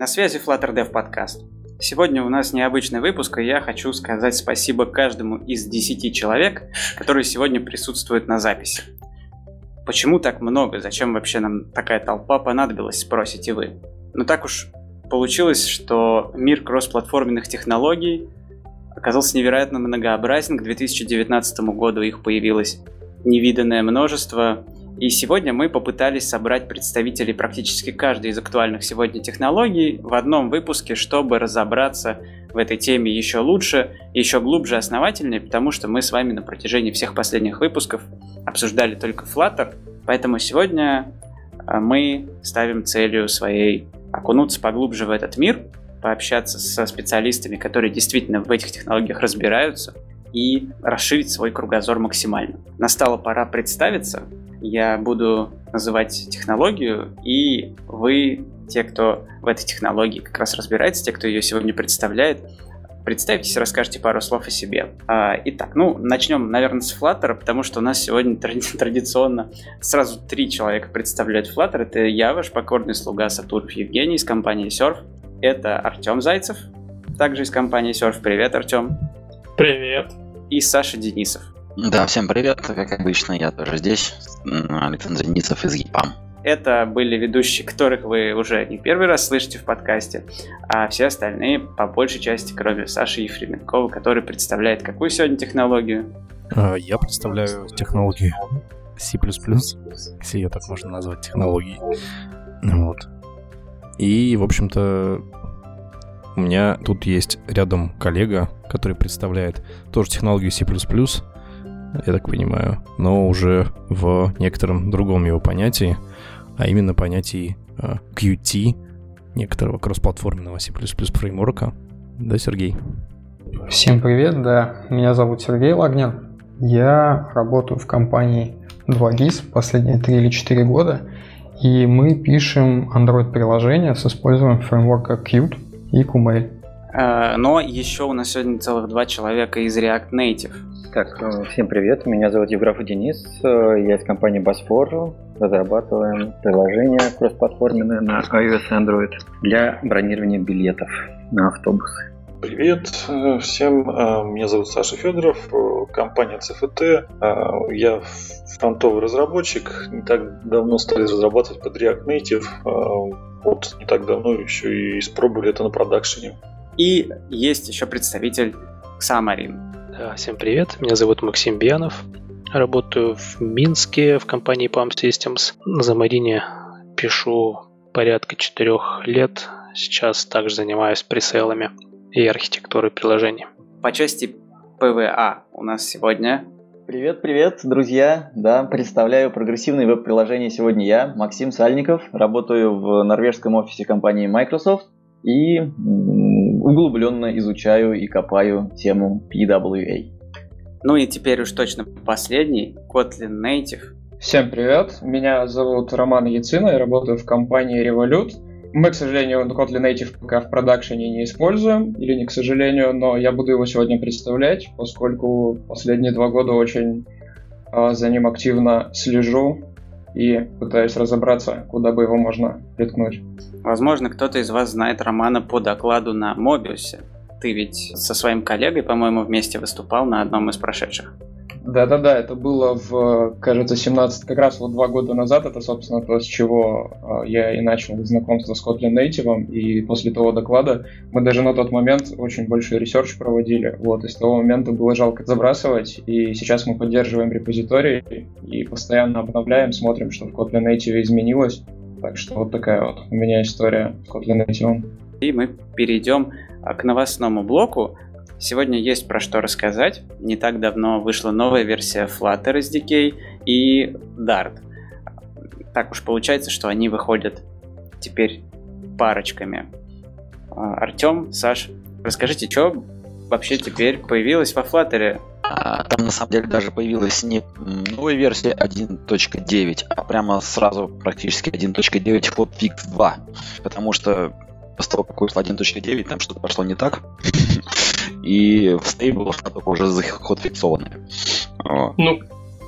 На связи Flutter Dev подкаст. Сегодня у нас необычный выпуск, и я хочу сказать спасибо каждому из 10 человек, которые сегодня присутствуют на записи. Почему так много? Зачем вообще нам такая толпа понадобилась, спросите вы. Но так уж получилось, что мир кроссплатформенных технологий оказался невероятно многообразен. К 2019 году их появилось невиданное множество. И сегодня мы попытались собрать представителей практически каждой из актуальных сегодня технологий в одном выпуске, чтобы разобраться в этой теме еще лучше, еще глубже, основательнее, потому что мы с вами на протяжении всех последних выпусков обсуждали только Flutter, поэтому сегодня а, мы ставим целью своей окунуться поглубже в этот мир, пообщаться со специалистами, которые действительно в этих технологиях разбираются, и расширить свой кругозор максимально. Настала пора представиться. Я буду называть технологию, и вы, те, кто в этой технологии как раз разбирается, те, кто ее сегодня представляет, представьтесь, расскажите пару слов о себе. А, итак, ну, начнем, наверное, с Flutter, потому что у нас сегодня традиционно сразу три человека представляют Flutter. Это я, ваш покорный слуга Сатуров Евгений из компании Surf. Это Артем Зайцев, также из компании Surf. Привет, Артем. Привет. И Саша Денисов. Да, всем привет, как обычно, я тоже здесь, Александр Денисов из ЕПАМ. Это были ведущие, которых вы уже не первый раз слышите в подкасте, а все остальные, по большей части, кроме Саши Ефременкова, который представляет какую сегодня технологию? А, я представляю технологию C++, если ее так можно назвать технологией. Вот. И, в общем-то, у меня тут есть рядом коллега, который представляет тоже технологию C++, я так понимаю, но уже в некотором другом его понятии, а именно понятии э, Qt, некоторого кроссплатформенного C++ фреймворка. Да, Сергей? Всем привет, да, меня зовут Сергей Лагнин. Я работаю в компании 2GIS последние 3 или 4 года, и мы пишем Android-приложения с использованием фреймворка Qt и Kumail. Э, но еще у нас сегодня целых два человека из React Native. Так, э, всем привет, меня зовут Евграфов Денис, э, я из компании Bosfor, разрабатываем приложение кроссплатформенное на iOS и Android для бронирования билетов на автобусы. Привет всем, меня зовут Саша Федоров, компания CFT, я фронтовый разработчик, не так давно стали разрабатывать под React Native, вот не так давно еще и испробовали это на продакшене. И есть еще представитель Xamarin. Да, всем привет, меня зовут Максим Бианов. Работаю в Минске в компании Pump Systems. На Замарине пишу порядка четырех лет. Сейчас также занимаюсь пресейлами и архитектурой приложений. По части PWA у нас сегодня Привет, привет, друзья! Да, представляю прогрессивные веб-приложения сегодня я, Максим Сальников, работаю в норвежском офисе компании Microsoft и углубленно изучаю и копаю тему PWA. Ну и теперь уж точно последний, Kotlin Native. Всем привет, меня зовут Роман Яцина, я работаю в компании Revolut. Мы, к сожалению, Kotlin Native пока в продакшене не используем, или не к сожалению, но я буду его сегодня представлять, поскольку последние два года очень э, за ним активно слежу и пытаюсь разобраться, куда бы его можно приткнуть. Возможно, кто-то из вас знает Романа по докладу на Мобиусе. Ты ведь со своим коллегой, по-моему, вместе выступал на одном из прошедших. Да-да-да, это было в, кажется, 17, как раз вот два года назад, это, собственно, то, с чего а, я и начал знакомство с Kotlin Native, и после того доклада мы даже на тот момент очень большой research проводили, вот, и с того момента было жалко забрасывать, и сейчас мы поддерживаем репозиторий и постоянно обновляем, смотрим, что в Kotlin Native изменилось, так что вот такая вот у меня история с Kotlin Native. И мы перейдем к новостному блоку. Сегодня есть про что рассказать. Не так давно вышла новая версия Flutter SDK и Dart. Так уж получается, что они выходят теперь парочками. А, Артем, Саш, расскажите, что вообще теперь появилось во Flutter? А, там на самом деле даже появилась не новая версия 1.9, а прямо сразу практически 1.9 hotfix 2. Потому что как вышла 1.9, там что-то пошло не так. И в стейбл только уже захотфиксованная. Ну,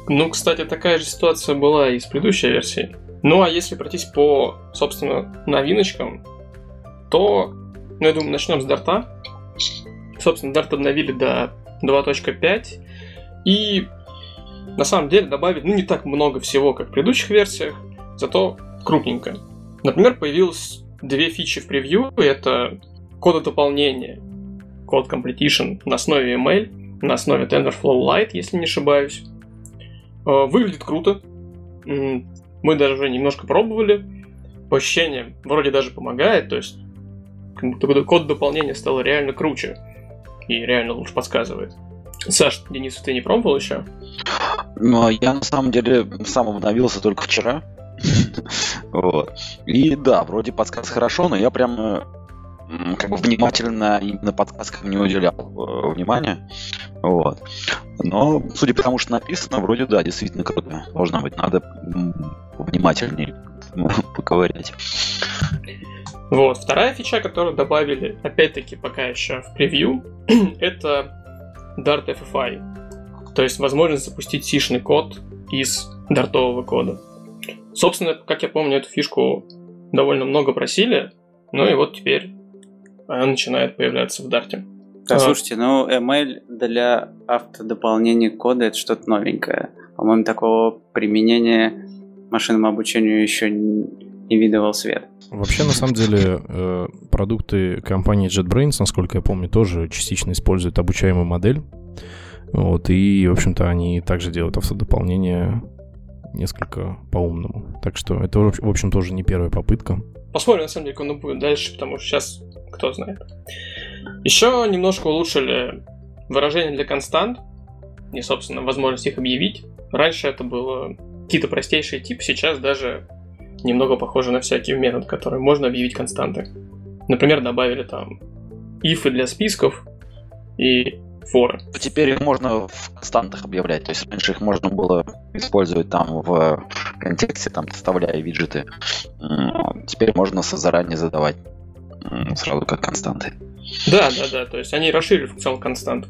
ну, кстати, такая же ситуация была и с предыдущей версией. Ну, а если пройтись по, собственно, новиночкам, то, ну, я думаю, начнем с Дарта. Собственно, Дарт обновили до 2.5, и на самом деле добавили, ну, не так много всего, как в предыдущих версиях, зато крупненько. Например, появилось две фичи в превью, это кододополнение, код completion на основе ML, на основе TensorFlow Lite, если не ошибаюсь. Э, выглядит круто. Мы даже уже немножко пробовали. По ощущениям, вроде даже помогает, то есть код дополнения стал реально круче и реально лучше подсказывает. Саш, Денис, ты не пробовал еще? Ну, а я на самом деле сам обновился только вчера. Вот. И да, вроде подсказ хорошо, но я прям как бы внимательно именно подсказкам не уделял э, внимания. Вот. Но, судя по тому, что написано, вроде да, действительно круто. Должно быть, надо внимательнее поковырять. Вот, вторая фича, которую добавили, опять-таки, пока еще в превью, это Dart FFI. То есть возможность запустить сишный код из дартового кода. Собственно, как я помню, эту фишку довольно много просили, ну и вот теперь она начинает появляться в Дарте. Да, а. слушайте, ну ML для автодополнения кода это что-то новенькое. По-моему, такого применения машинному обучению еще не видывал свет. Вообще, на самом деле, э, продукты компании JetBrains, насколько я помню, тоже частично используют обучаемую модель. Вот, и, в общем-то, они также делают автодополнение несколько по-умному. Так что это, в общем, тоже не первая попытка. Посмотрим, на самом деле, как оно будет дальше, потому что сейчас кто знает. Еще немножко улучшили выражение для констант, и, собственно, возможность их объявить. Раньше это было какие-то простейшие типы, сейчас даже немного похоже на всякий метод, который можно объявить константы. Например, добавили там ифы для списков и форы. Теперь их можно в константах объявлять. То есть раньше их можно было использовать там в контексте, там вставляя виджеты. Теперь можно заранее задавать сразу как константы. Да, да, да. То есть они расширили функционал констант.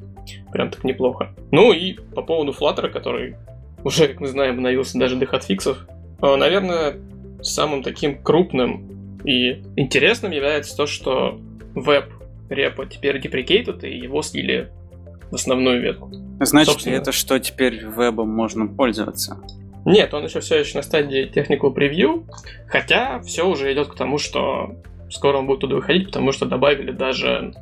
Прям так неплохо. Ну и по поводу Flutter, который уже, как мы знаем, обновился даже до хатфиксов. А, наверное, самым таким крупным и интересным является то, что веб репо теперь деприкейтед, и его слили основную ветку. Значит Собственно, это что теперь вебом можно пользоваться? Нет, он еще все еще на стадии technical preview, хотя все уже идет к тому, что скоро он будет туда выходить, потому что добавили даже,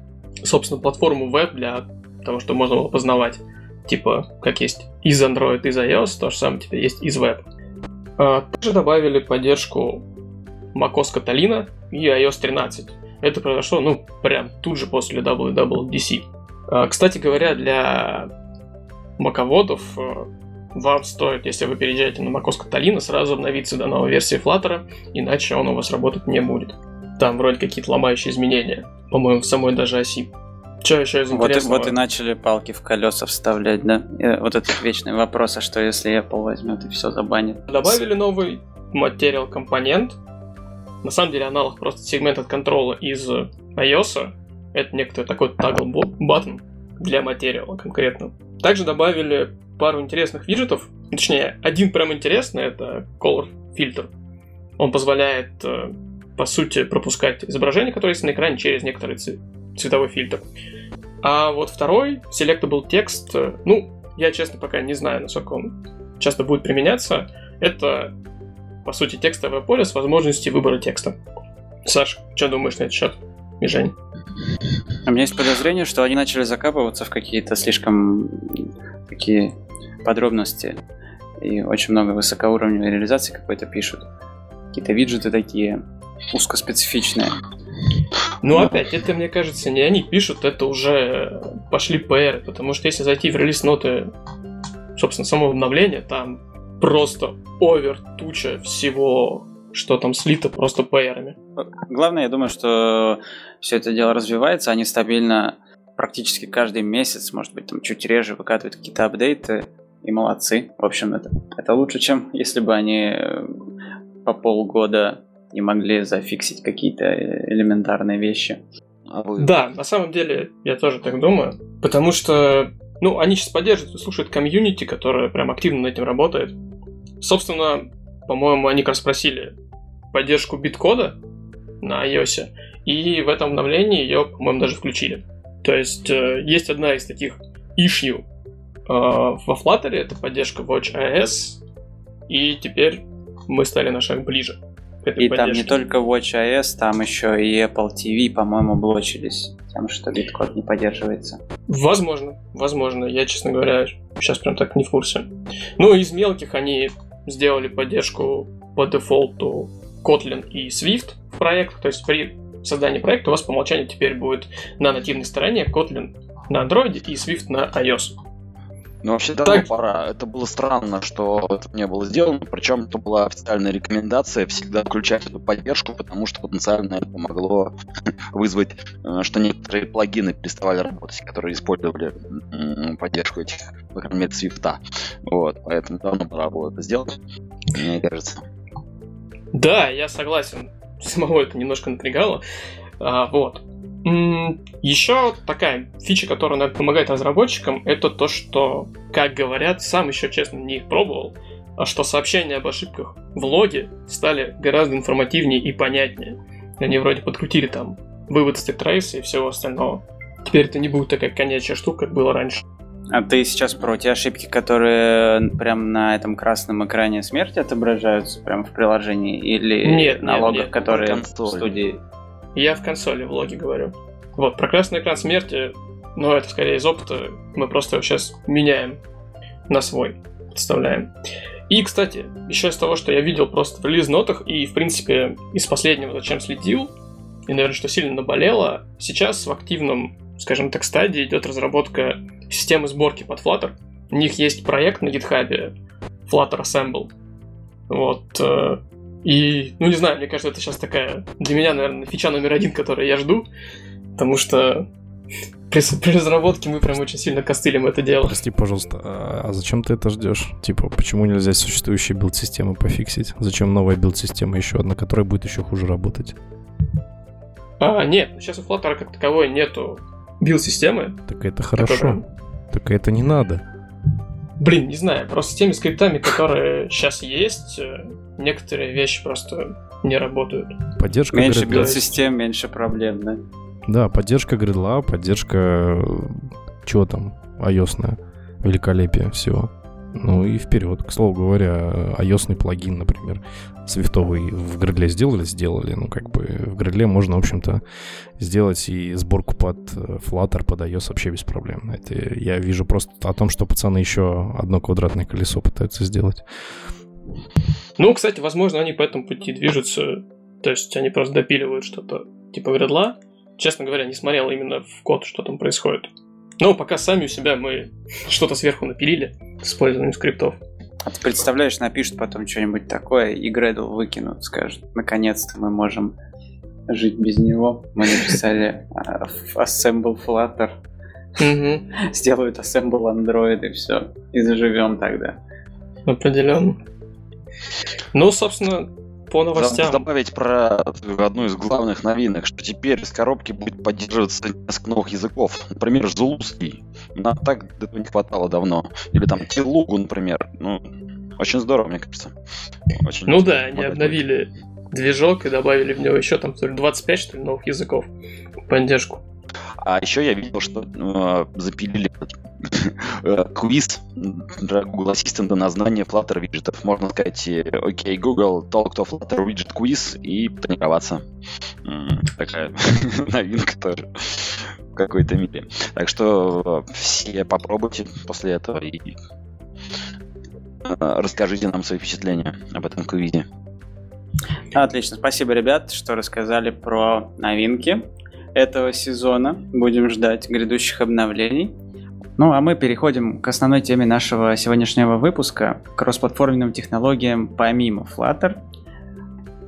собственно, платформу веб для того, чтобы можно было познавать. Типа, как есть из Android, из iOS, то же самое теперь есть из веб. А, также добавили поддержку macOS Catalina и iOS 13. Это произошло, ну, прям тут же после WWDC. А, кстати говоря, для маководов э, вам стоит, если вы переезжаете на macOS Catalina, сразу обновиться до новой версии Flutter, иначе он у вас работать не будет. Там вроде какие-то ломающие изменения. По-моему, в самой даже оси. Че еще из интересного? Вот, вот и начали палки в колеса вставлять, да? И вот этот вечный вопрос, а что если Apple возьмет и все забанит? Добавили новый материал компонент. На самом деле аналог просто сегмент от контрола из iOS. Это некоторый такой toggle button для материала конкретно. Также добавили пару интересных виджетов. Точнее, один прям интересный, это Color Filter. Он позволяет э, по сути, пропускать изображение, которое есть на экране, через некоторый цветовой фильтр. А вот второй, Selectable текст, ну, я, честно, пока не знаю, насколько он часто будет применяться. Это, по сути, текстовое поле с возможностью выбора текста. Саш, что думаешь на этот счет? И Жень? У меня есть подозрение, что они начали закапываться в какие-то слишком такие подробности. И очень много высокоуровневой реализации какой-то пишут. Какие-то виджеты такие узкоспецифичные. Ну, Но... опять, это, мне кажется, не они пишут, это уже пошли PR, потому что если зайти в релиз-ноты, собственно, самого обновления, там просто овер туча всего, что там слито просто PR-ами. Главное, я думаю, что все это дело развивается, они стабильно практически каждый месяц, может быть, там чуть реже выкатывают какие-то апдейты, и молодцы. В общем, это, это лучше, чем если бы они по полгода не могли зафиксить какие-то э, элементарные вещи. А вы... Да, на самом деле я тоже так думаю, потому что, ну, они сейчас поддерживают и слушают комьюнити, которая прям активно над этим работает. Собственно, по-моему, они как раз спросили поддержку биткода на iOS, и в этом обновлении ее, по-моему, даже включили. То есть э, есть одна из таких issue э, во Flutter, это поддержка WatchOS, и теперь мы стали на шаг ближе. К этой и поддержке. там не только WatchOS, там еще и Apple TV, по-моему, блочились тем, что биткод не поддерживается. Возможно, возможно. Я, честно говоря, сейчас прям так не в курсе. Ну, из мелких они сделали поддержку по дефолту Kotlin и Swift в проектах, то есть при создании проекта у вас по умолчанию теперь будет на нативной стороне Kotlin на Android и Swift на iOS. Ну, вообще давно так... пора. Это было странно, что это не было сделано. Причем это была официальная рекомендация всегда включать эту поддержку, потому что потенциально это помогло вызвать, э, что некоторые плагины переставали работать, которые использовали поддержку этих, мере, Swift. Вот, поэтому давно пора было это сделать, мне кажется. Да, я согласен. Самого это немножко напрягало. А, вот. Еще такая фича, которая наверное, помогает разработчикам, это то, что, как говорят, сам еще, честно, не пробовал, а что сообщения об ошибках в логе стали гораздо информативнее и понятнее. Они вроде подкрутили там вывод стек-трейса и всего остального. Теперь это не будет такая конечная штука, как было раньше. А ты сейчас про те ошибки, которые прям на этом красном экране смерти отображаются прямо в приложении или нет, на нет, логах, нет, которые в студии? Я в консоли в логе говорю. Вот, про красный экран смерти, но это скорее из опыта, мы просто его сейчас меняем на свой, представляем. И, кстати, еще из того, что я видел просто в релиз-нотах и, в принципе, из последнего, зачем следил, и, наверное, что сильно наболело, сейчас в активном, скажем так, стадии идет разработка системы сборки под Flutter. У них есть проект на GitHub Flutter Assemble. Вот. И, ну не знаю, мне кажется, это сейчас такая для меня, наверное, фича номер один, которую я жду, потому что при, при разработке мы прям очень сильно костылим это дело. Прости, пожалуйста, а, а зачем ты это ждешь? Типа, почему нельзя существующие билд-системы пофиксить? Зачем новая билд-система еще одна, которая будет еще хуже работать? А, нет, сейчас у Flutter как таковой нету билд-системы. Так это хорошо. Которая... Так это не надо. Блин, не знаю, просто с теми скриптами, которые сейчас есть, э, некоторые вещи просто не работают. Поддержка меньше билд-систем, меньше проблем, да? Да, поддержка гридла, поддержка чего там, ios великолепие всего. Ну и вперед. К слову говоря, ios плагин, например, свифтовый в гридле сделали? Сделали. Ну, как бы в гридле можно, в общем-то, сделать и сборку под э, Flutter, под iOS вообще без проблем. Это я вижу просто о том, что пацаны еще одно квадратное колесо пытаются сделать. Ну, кстати, возможно, они по этому пути движутся. То есть они просто допиливают что-то типа гридла. Честно говоря, не смотрел именно в код, что там происходит. Но пока сами у себя мы что-то сверху напилили с использованием скриптов. А ты представляешь, напишут потом что-нибудь такое, и Гредл выкинут, скажут, наконец-то мы можем жить без него. Мы написали а, Assemble Flutter, сделают Assemble Android и все. И заживем тогда. Определенно. Ну, собственно, по новостям. Добавить про одну из главных новинок, что теперь из коробки будет поддерживаться несколько новых языков. Например, зулузский. Нам так этого не хватало давно. Или там Телугу, например. Ну, очень здорово, мне кажется. Очень ну да, они обновили движок и добавили в него еще там 25, что ли, новых языков. Поддержку. А еще я видел, что э, запилили квиз для Google Assistant на знание Flutter виджетов. Можно сказать, э, окей, Google, talk to Flutter widget quiz и тренироваться. Такая новинка тоже в какой-то мере. Так что э, все попробуйте после этого и расскажите нам свои впечатления об этом квизе. Отлично, спасибо, ребят, что рассказали про новинки этого сезона. Будем ждать грядущих обновлений. Ну а мы переходим к основной теме нашего сегодняшнего выпуска – кроссплатформенным технологиям помимо Flutter.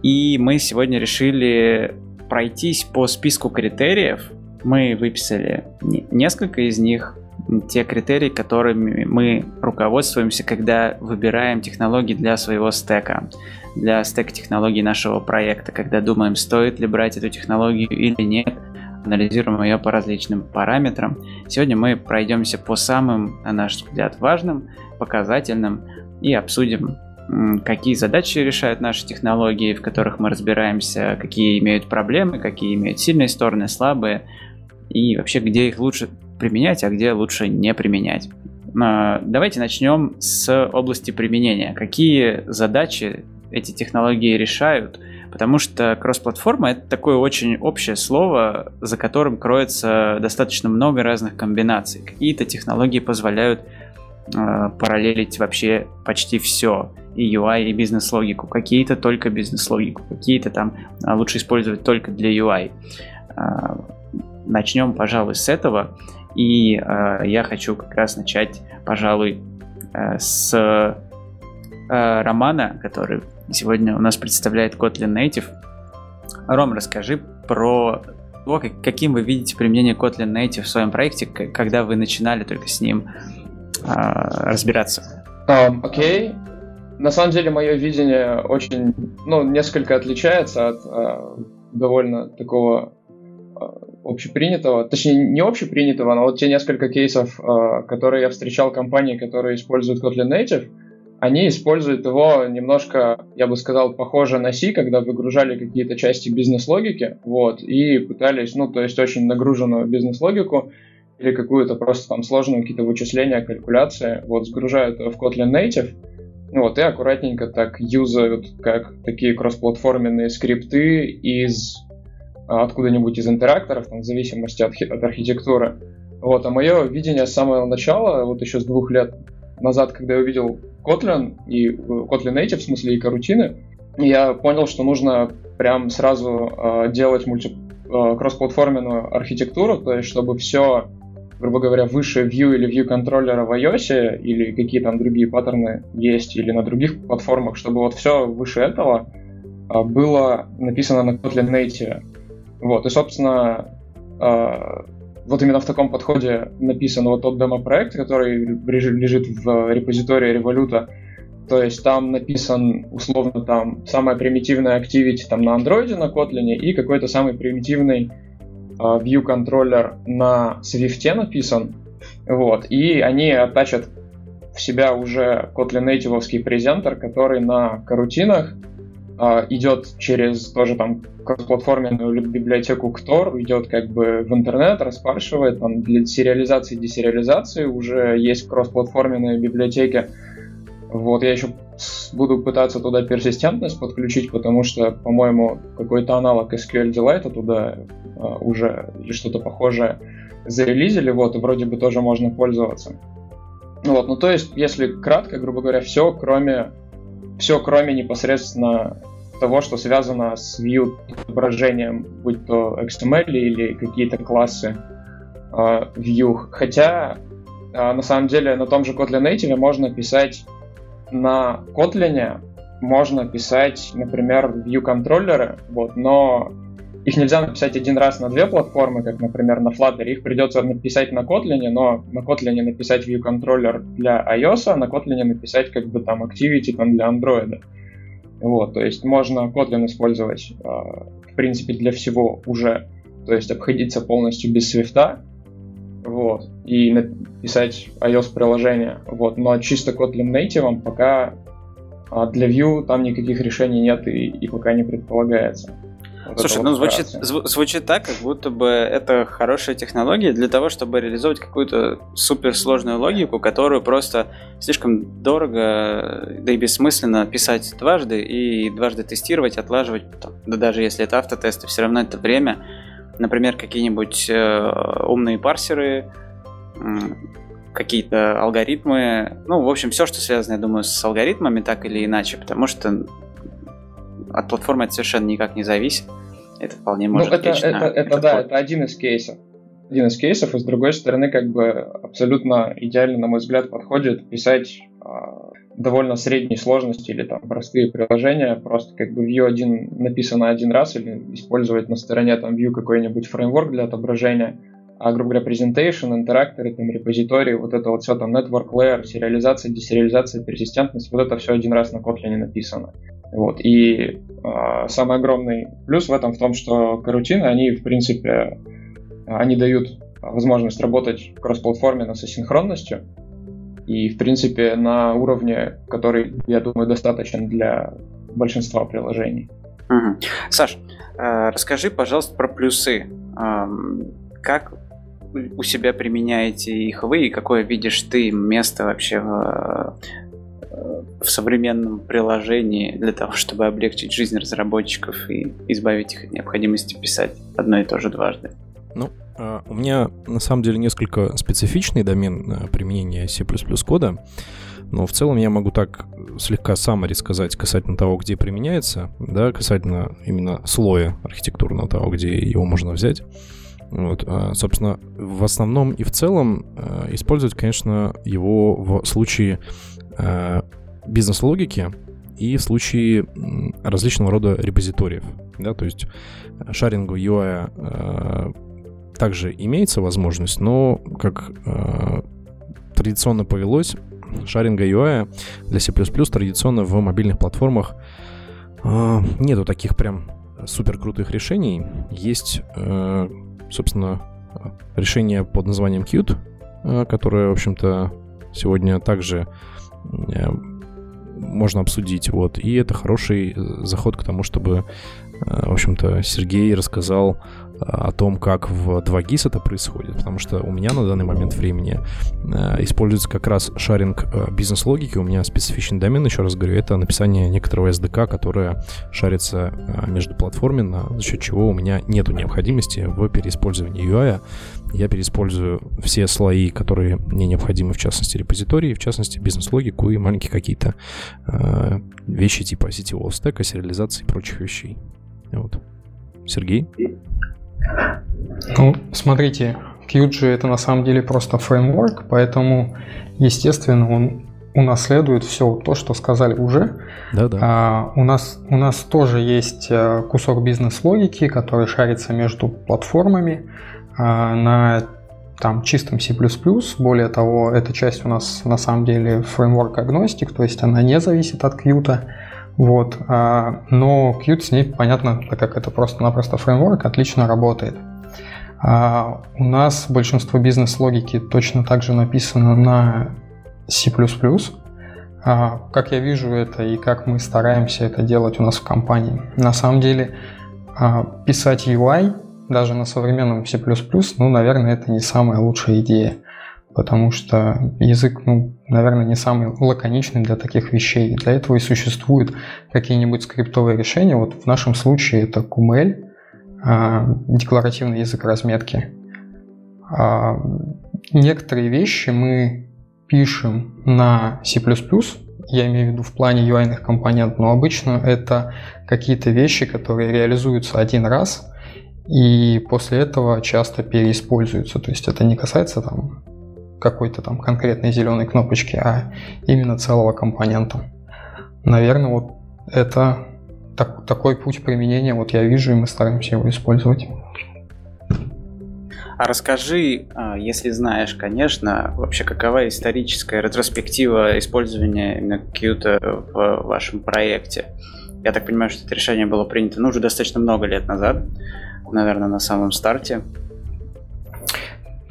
И мы сегодня решили пройтись по списку критериев. Мы выписали несколько из них, те критерии, которыми мы руководствуемся, когда выбираем технологии для своего стека, для стека технологий нашего проекта, когда думаем, стоит ли брать эту технологию или нет – анализируем ее по различным параметрам. Сегодня мы пройдемся по самым, на наш взгляд, важным, показательным и обсудим какие задачи решают наши технологии, в которых мы разбираемся, какие имеют проблемы, какие имеют сильные стороны, слабые, и вообще где их лучше применять, а где лучше не применять. А, давайте начнем с области применения. Какие задачи эти технологии решают? Потому что кросс-платформа это такое очень общее слово, за которым кроется достаточно много разных комбинаций. Какие-то технологии позволяют э, параллелить вообще почти все. И UI, и бизнес-логику. Какие-то только бизнес-логику. Какие-то там э, лучше использовать только для UI. Э, начнем, пожалуй, с этого. И э, я хочу как раз начать, пожалуй, э, с э, Романа, который сегодня у нас представляет Kotlin Native. Ром, расскажи про то, каким вы видите применение Kotlin Native в своем проекте, когда вы начинали только с ним э, разбираться. Окей. Um, okay. На самом деле мое видение очень, ну, несколько отличается от э, довольно такого общепринятого, точнее не общепринятого, но вот те несколько кейсов, э, которые я встречал компании, которые используют Kotlin Native, они используют его немножко, я бы сказал, похоже на C, когда выгружали какие-то части бизнес-логики, вот, и пытались, ну, то есть очень нагруженную бизнес-логику или какую-то просто там сложную какие-то вычисления, калькуляции, вот, сгружают в Kotlin Native, вот, и аккуратненько так юзают как такие кроссплатформенные скрипты из а, откуда-нибудь из интеракторов, там, в зависимости от, от архитектуры. Вот, а мое видение с самого начала, вот еще с двух лет назад, когда я увидел Kotlin и э, Kotlin Native, в смысле и карутины, я понял, что нужно прям сразу э, делать мульти э, кроссплатформенную архитектуру, то есть чтобы все, грубо говоря, выше view или view контроллера в iOS или какие там другие паттерны есть или на других платформах, чтобы вот все выше этого э, было написано на Kotlin Native. Вот, и, собственно, э, вот именно в таком подходе написан вот тот демо-проект, который лежит в репозитории Revolut. То есть там написан условно там самая примитивная activity там на Android на Kotlin и какой-то самый примитивный э, view контроллер на Swift написан. Вот, и они оттачат в себя уже Kotlin Native презентер, который на карутинах идет через тоже там кроссплатформенную библиотеку Ктор, идет как бы в интернет, распаршивает, там для сериализации и десериализации уже есть кроссплатформенные библиотеки. Вот, я еще буду пытаться туда персистентность подключить, потому что, по-моему, какой-то аналог SQL туда uh, уже или что-то похожее зарелизили, вот, и вроде бы тоже можно пользоваться. Вот, ну то есть, если кратко, грубо говоря, все, кроме все, кроме непосредственно того, что связано с view отображением, будь то XML или какие-то классы э, view. Хотя, э, на самом деле, на том же Kotlin Native можно писать на Kotlin, можно писать, например, view контроллеры, вот, но их нельзя написать один раз на две платформы, как, например, на Flutter. Их придется написать на Kotlin, но на Kotlin написать view контроллер для iOS, а на Kotlin написать как бы там Activity там, для Android. Вот, то есть можно Kotlin использовать, э, в принципе, для всего уже. То есть обходиться полностью без Swift, вот, и написать iOS-приложение. Вот, но чисто Kotlin Native пока а для Vue там никаких решений нет и, и пока не предполагается. Вот Слушай, ну звучит, зв- звучит так, как будто бы это хорошая технология для того, чтобы реализовать какую-то суперсложную логику, которую просто слишком дорого, да и бессмысленно писать дважды и дважды тестировать, отлаживать. Да даже если это автотесты, все равно это время. Например, какие-нибудь э, умные парсеры, э, какие-то алгоритмы. Ну, в общем, все, что связано, я думаю, с алгоритмами, так или иначе, потому что от платформы это совершенно никак не зависит. Это вполне может ну, это, это, это, это да, это один из кейсов. Один из кейсов, и с другой стороны, как бы абсолютно идеально, на мой взгляд, подходит писать э, довольно средней сложности или там простые приложения, просто как бы Vue один написано один раз или использовать на стороне там Vue какой-нибудь фреймворк для отображения, а, грубо говоря, presentation, интеракторы, там, репозитории, вот это вот все там network layer, сериализация, десериализация, персистентность, вот это все один раз на Kotlin написано. Вот. И э, самый огромный плюс в этом в том, что карутины, они, в принципе, они дают возможность работать в кроссплатформе с асинхронностью. И, в принципе, на уровне, который, я думаю, достаточен для большинства приложений. Угу. Саш, э, расскажи, пожалуйста, про плюсы. Как у себя применяете их вы, и какое видишь ты место вообще в, в современном приложении для того, чтобы облегчить жизнь разработчиков и избавить их от необходимости писать одно и то же дважды? Ну, а, у меня на самом деле несколько специфичный домен э, применения C++ кода, но в целом я могу так слегка сам рассказать касательно того, где применяется, да, касательно именно слоя архитектурного того, где его можно взять. Вот, а, собственно, в основном и в целом а, использовать, конечно, его в случае а, бизнес-логики и в случае различного рода репозиториев. Да, то есть шарингу UI также имеется возможность, но как традиционно повелось, шаринга UI для C++ традиционно в мобильных платформах нету таких прям супер крутых решений. Есть собственно, решение под названием Qt, э, которое, в общем-то, сегодня также э, можно обсудить. Вот. И это хороший э, заход к тому, чтобы, в общем-то, Сергей рассказал о том, как в 2GIS это происходит, потому что у меня на данный момент времени э, используется как раз шаринг э, бизнес-логики, у меня специфичный домен, еще раз говорю, это написание некоторого SDK, которое шарится э, между платформенно, за счет чего у меня нет необходимости в переиспользовании UI, я переиспользую все слои, которые мне необходимы, в частности, репозитории, в частности, бизнес-логику и маленькие какие-то э, вещи типа сетевого стека, сериализации и прочих вещей. Вот. Сергей? Ну, смотрите, Qt это на самом деле просто фреймворк, поэтому, естественно, он унаследует все то, что сказали уже. Да, да. А, у, нас, у нас тоже есть э, кусок бизнес-логики, который шарится между платформами на там, чистом C++. Более того, эта часть у нас на самом деле фреймворк агностик, то есть она не зависит от Qt. Вот. А, но Qt с ней, понятно, так как это просто-напросто фреймворк, отлично работает. А, у нас большинство бизнес-логики точно так же написано на C++. А, как я вижу это и как мы стараемся это делать у нас в компании. На самом деле писать UI даже на современном C++, ну, наверное, это не самая лучшая идея потому что язык, ну, наверное, не самый лаконичный для таких вещей. Для этого и существуют какие-нибудь скриптовые решения. Вот в нашем случае это QML, а, декларативный язык разметки. А, некоторые вещи мы пишем на C++, я имею в виду в плане UI компонент, но обычно это какие-то вещи, которые реализуются один раз, и после этого часто переиспользуются. То есть это не касается там какой-то там конкретной зеленой кнопочки, а именно целого компонента. Наверное, вот это так, такой путь применения вот я вижу, и мы стараемся его использовать. А расскажи, а, если знаешь, конечно, вообще какова историческая ретроспектива использования именно Qt в вашем проекте? Я так понимаю, что это решение было принято ну, уже достаточно много лет назад, наверное, на самом старте.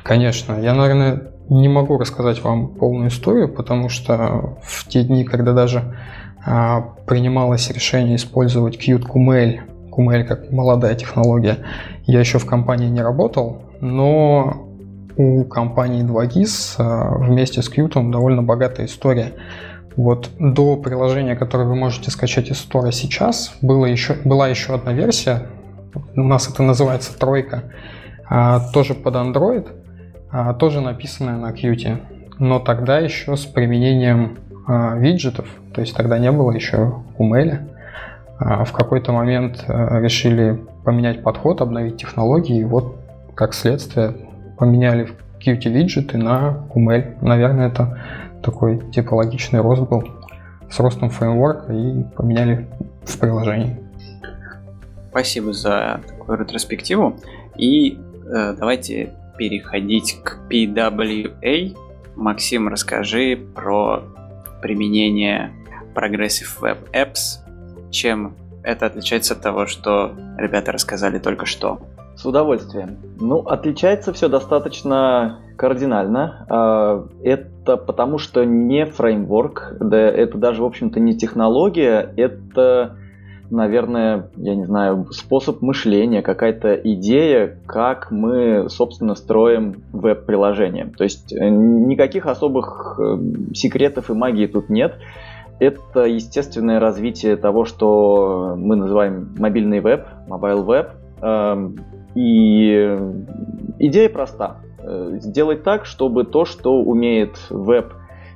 Конечно. Я, наверное, не могу рассказать вам полную историю, потому что в те дни, когда даже а, принималось решение использовать Qt QML, QML как молодая технология, я еще в компании не работал, но у компании 2GIS а, вместе с Qt довольно богатая история. Вот до приложения, которое вы можете скачать из стора сейчас, было еще, была еще одна версия, у нас это называется тройка, а, тоже под Android – а, тоже написанная на Qt, но тогда еще с применением а, виджетов, то есть тогда не было еще. А, в какой-то момент решили поменять подход, обновить технологии, и вот как следствие поменяли Qt виджеты на QML. Наверное, это такой типологичный рост был с ростом фреймворка и поменяли в приложении. Спасибо за такую ретроспективу. И э, давайте переходить к PWA. Максим, расскажи про применение Progressive Web Apps, чем это отличается от того, что ребята рассказали только что. С удовольствием. Ну, отличается все достаточно кардинально. А, это потому что не фреймворк, да, это даже, в общем-то, не технология, это, наверное, я не знаю, способ мышления, какая-то идея, как мы, собственно, строим веб-приложение. То есть э, никаких особых э, секретов и магии тут нет. Это естественное развитие того, что мы называем мобильный веб, mobile веб. Эм, и идея проста. Э, сделать так, чтобы то, что умеет веб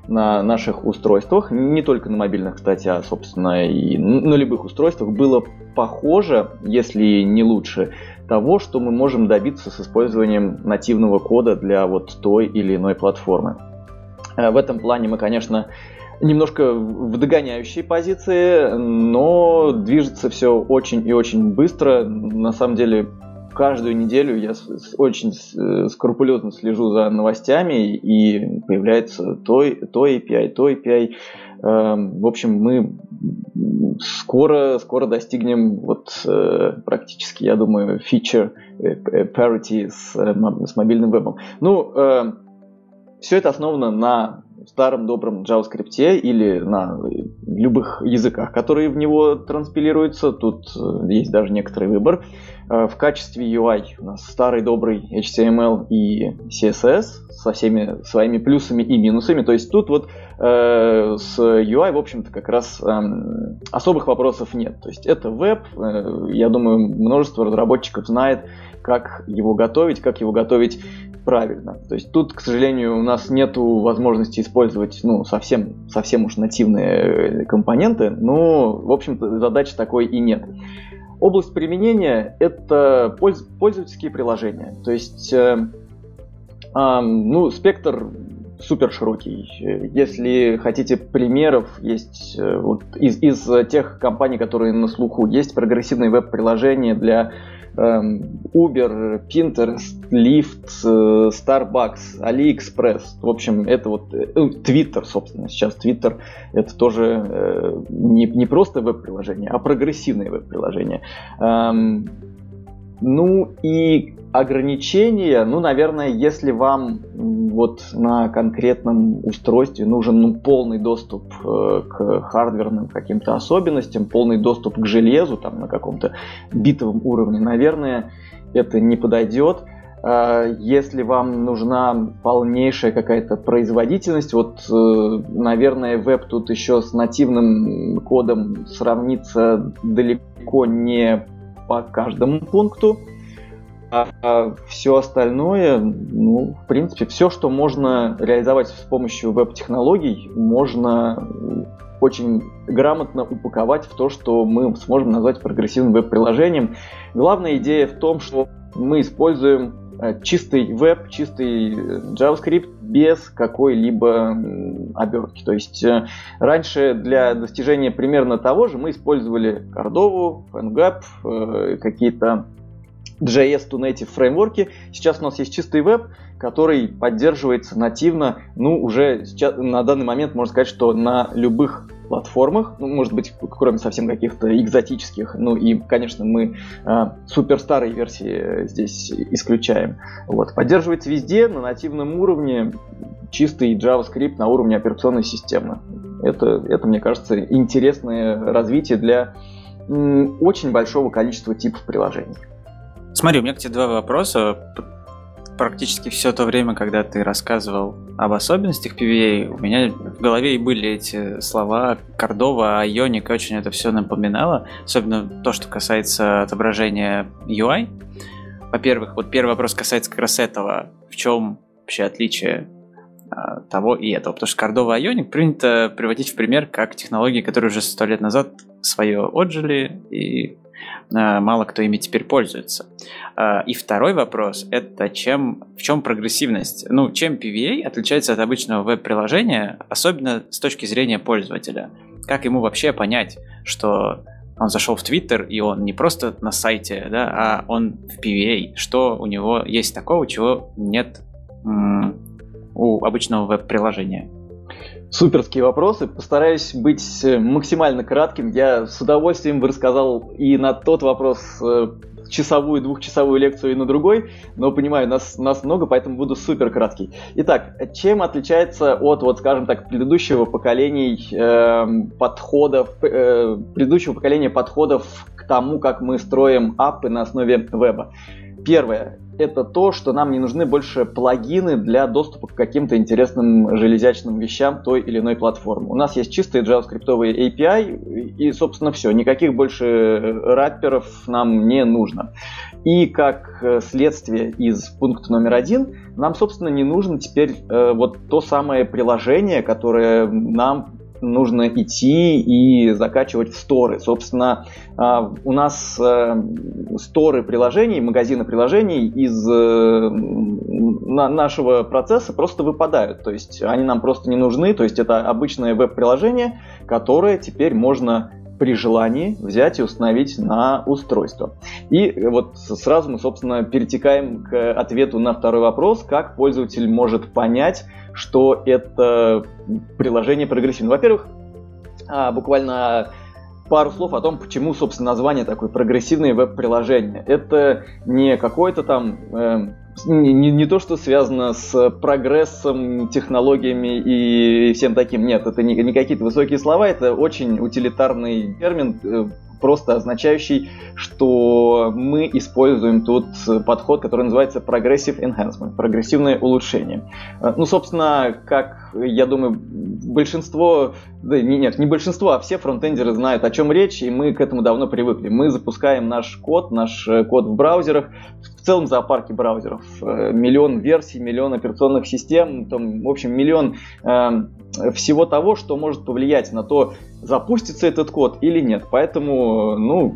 на наших устройствах, не только на мобильных, кстати, а, собственно, и на любых устройствах, было похоже, если не лучше, того, что мы можем добиться с использованием нативного кода для вот той или иной платформы. Э, в этом плане мы, конечно, немножко в догоняющей позиции, но движется все очень и очень быстро. На самом деле, каждую неделю я очень э, скрупулезно слежу за новостями, и появляется то, то API, то API. Эм, в общем, мы скоро, скоро достигнем вот э, практически, я думаю, feature э, parity с, с мобильным вебом. Ну, все это основано на старом добром JavaScript или на любых языках, которые в него транспилируются. Тут есть даже некоторый выбор. Э, в качестве UI у нас старый добрый HTML и CSS со всеми своими плюсами и минусами. То есть тут вот э, с UI, в общем-то, как раз э, особых вопросов нет. То есть это веб. Э, я думаю, множество разработчиков знает, как его готовить, как его готовить правильно. То есть тут, к сожалению, у нас нет возможности использовать ну, совсем, совсем уж нативные э, компоненты, но, в общем-то, задачи такой и нет. Область применения — это пользовательские приложения. То есть, э, э, ну, спектр супер широкий. Если хотите примеров, есть э, вот из, из тех компаний, которые на слуху, есть прогрессивные веб-приложения для Uber, Pinterest, Lyft, э, Starbucks, AliExpress. В общем, это вот э, ну, Twitter, собственно. Сейчас Twitter это тоже э, не, не просто веб-приложение, а прогрессивное веб-приложение. Эм, ну и ограничения, ну, наверное, если вам вот на конкретном устройстве нужен ну, полный доступ э, к хардверным каким-то особенностям, полный доступ к железу там на каком-то битовом уровне, наверное, это не подойдет. Э, если вам нужна полнейшая какая-то производительность, вот, э, наверное, веб тут еще с нативным кодом сравнится далеко не по каждому пункту. А, а все остальное, ну, в принципе, все, что можно реализовать с помощью веб-технологий, можно очень грамотно упаковать в то, что мы сможем назвать прогрессивным веб-приложением. Главная идея в том, что мы используем э, чистый веб, чистый э, JavaScript без какой-либо обертки. То есть э, раньше для достижения примерно того же мы использовали Cordova, PhoneGap, какие-то JS to Native фреймворки. Сейчас у нас есть чистый веб, который поддерживается нативно, ну, уже сейчас, на данный момент можно сказать, что на любых платформах, ну, может быть, кроме совсем каких-то экзотических, ну и, конечно, мы э, супер старые версии здесь исключаем. Вот. Поддерживается везде на нативном уровне чистый JavaScript на уровне операционной системы. Это, это мне кажется, интересное развитие для очень большого количества типов приложений. Смотри, у меня к тебе два вопроса. Практически все то время, когда ты рассказывал об особенностях PVA, у меня в голове и были эти слова Кордова, Ionic, очень это все напоминало, особенно то, что касается отображения UI. Во-первых, вот первый вопрос касается как раз этого. В чем вообще отличие а, того и этого? Потому что и Ionic принято приводить в пример как технологии, которые уже сто лет назад свое отжили и мало кто ими теперь пользуется. Э, и второй вопрос – это чем, в чем прогрессивность? Ну, чем PVA отличается от обычного веб-приложения, особенно с точки зрения пользователя? Как ему вообще понять, что он зашел в Твиттер, и он не просто на сайте, да, а он в PVA. Что у него есть такого, чего нет у обычного веб-приложения? Суперские вопросы. Постараюсь быть максимально кратким. Я с удовольствием бы рассказал и на тот вопрос э, часовую, двухчасовую лекцию и на другой, но понимаю, нас, нас много, поэтому буду супер краткий. Итак, чем отличается от, вот скажем так, предыдущего поколения э, подходов, э, предыдущего поколения подходов к тому, как мы строим аппы на основе веба? Первое это то, что нам не нужны больше плагины для доступа к каким-то интересным железячным вещам той или иной платформы. У нас есть чистые JavaScript API, и, собственно, все. Никаких больше рапперов нам не нужно. И как следствие из пункта номер один, нам, собственно, не нужно теперь э, вот то самое приложение, которое нам нужно идти и закачивать в сторы. Собственно, а, у нас э, сторы приложений, магазины приложений из э, нашего процесса просто выпадают. То есть они нам просто не нужны. То есть это обычное веб-приложение, которое теперь можно при желании взять и установить на устройство. И вот сразу мы, собственно, перетекаем к ответу на второй вопрос, как пользователь может понять, что это приложение прогрессивно. Во-первых, а, буквально пару слов о том, почему, собственно, название такое прогрессивное веб-приложение. Это не какое-то там э, не, не, то, что связано с прогрессом, технологиями и всем таким. Нет, это не, не какие-то высокие слова, это очень утилитарный термин, э, просто означающий, что мы используем тут подход, который называется Progressive Enhancement, прогрессивное улучшение. Э, ну, собственно, как я думаю, большинство, да, нет, не большинство, а все фронтендеры знают, о чем речь, и мы к этому давно привыкли. Мы запускаем наш код, наш э, код в браузерах, в целом зоопарке браузеров. Э, миллион версий, миллион операционных систем, там, в общем, миллион э, всего того, что может повлиять на то, запустится этот код или нет. Поэтому, ну,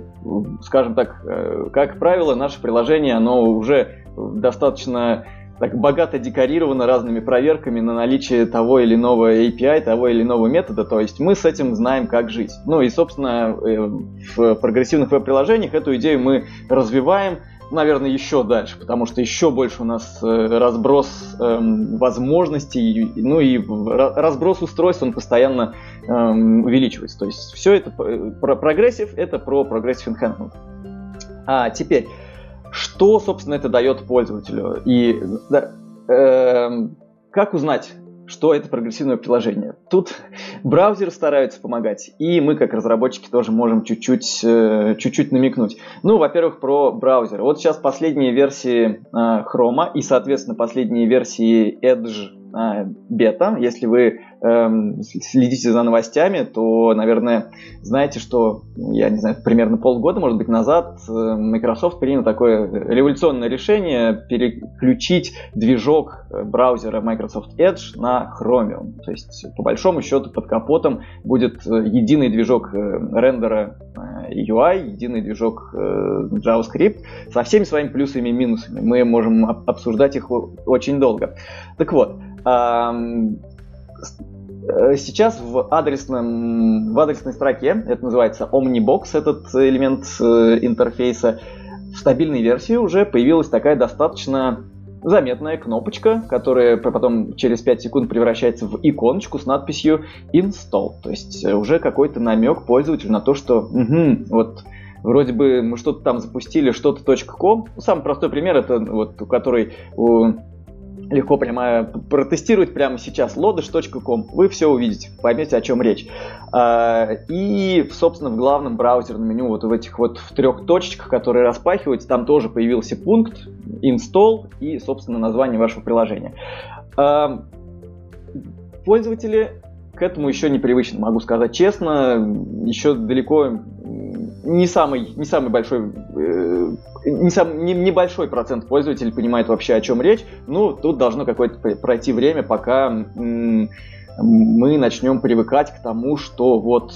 скажем так, э, как правило, наше приложение, оно уже достаточно так богато декорировано разными проверками на наличие того или иного API, того или иного метода, то есть мы с этим знаем, как жить. Ну и, собственно, э, в прогрессивных веб-приложениях эту идею мы развиваем, наверное, еще дальше, потому что еще больше у нас э, разброс эм, возможностей, ну и разброс устройств, он постоянно эм, увеличивается. То есть все это э, про progressive, это про progressive enhancement. А теперь, что, собственно, это дает пользователю? И да, э, как узнать, что это прогрессивное приложение. Тут браузеры стараются помогать, и мы, как разработчики, тоже можем чуть-чуть, э, чуть-чуть намекнуть. Ну, во-первых, про браузер. Вот сейчас последние версии э, Chrome и, соответственно, последние версии Edge бета. Если вы эм, следите за новостями, то, наверное, знаете, что, я не знаю, примерно полгода, может быть, назад э, Microsoft принял такое революционное решение переключить движок э, браузера Microsoft Edge на Chromium. То есть, по большому счету, под капотом будет э, единый движок рендера UI, единый движок JavaScript со всеми своими плюсами и минусами. Мы можем обсуждать их очень долго. Так вот, сейчас в, адресном, в адресной строке, это называется Omnibox, этот элемент э, интерфейса, в стабильной версии уже появилась такая достаточно заметная кнопочка, которая потом через 5 секунд превращается в иконочку с надписью Install. То есть э, уже какой-то намек пользователю на то, что угу, вот вроде бы мы что-то там запустили, что-то .com. Самый простой пример это вот, который у легко прямо протестировать прямо сейчас lodash.com, вы все увидите, поймете, о чем речь. А, и, собственно, в главном браузерном меню, вот в этих вот в трех точечках, которые распахиваются, там тоже появился пункт install и, собственно, название вашего приложения. А, пользователи к этому еще непривычны, могу сказать честно, еще далеко не самый, не самый большой, э, не сам, не, небольшой процент пользователей понимает вообще, о чем речь. Ну, тут должно какое-то пройти время, пока мы начнем привыкать к тому, что вот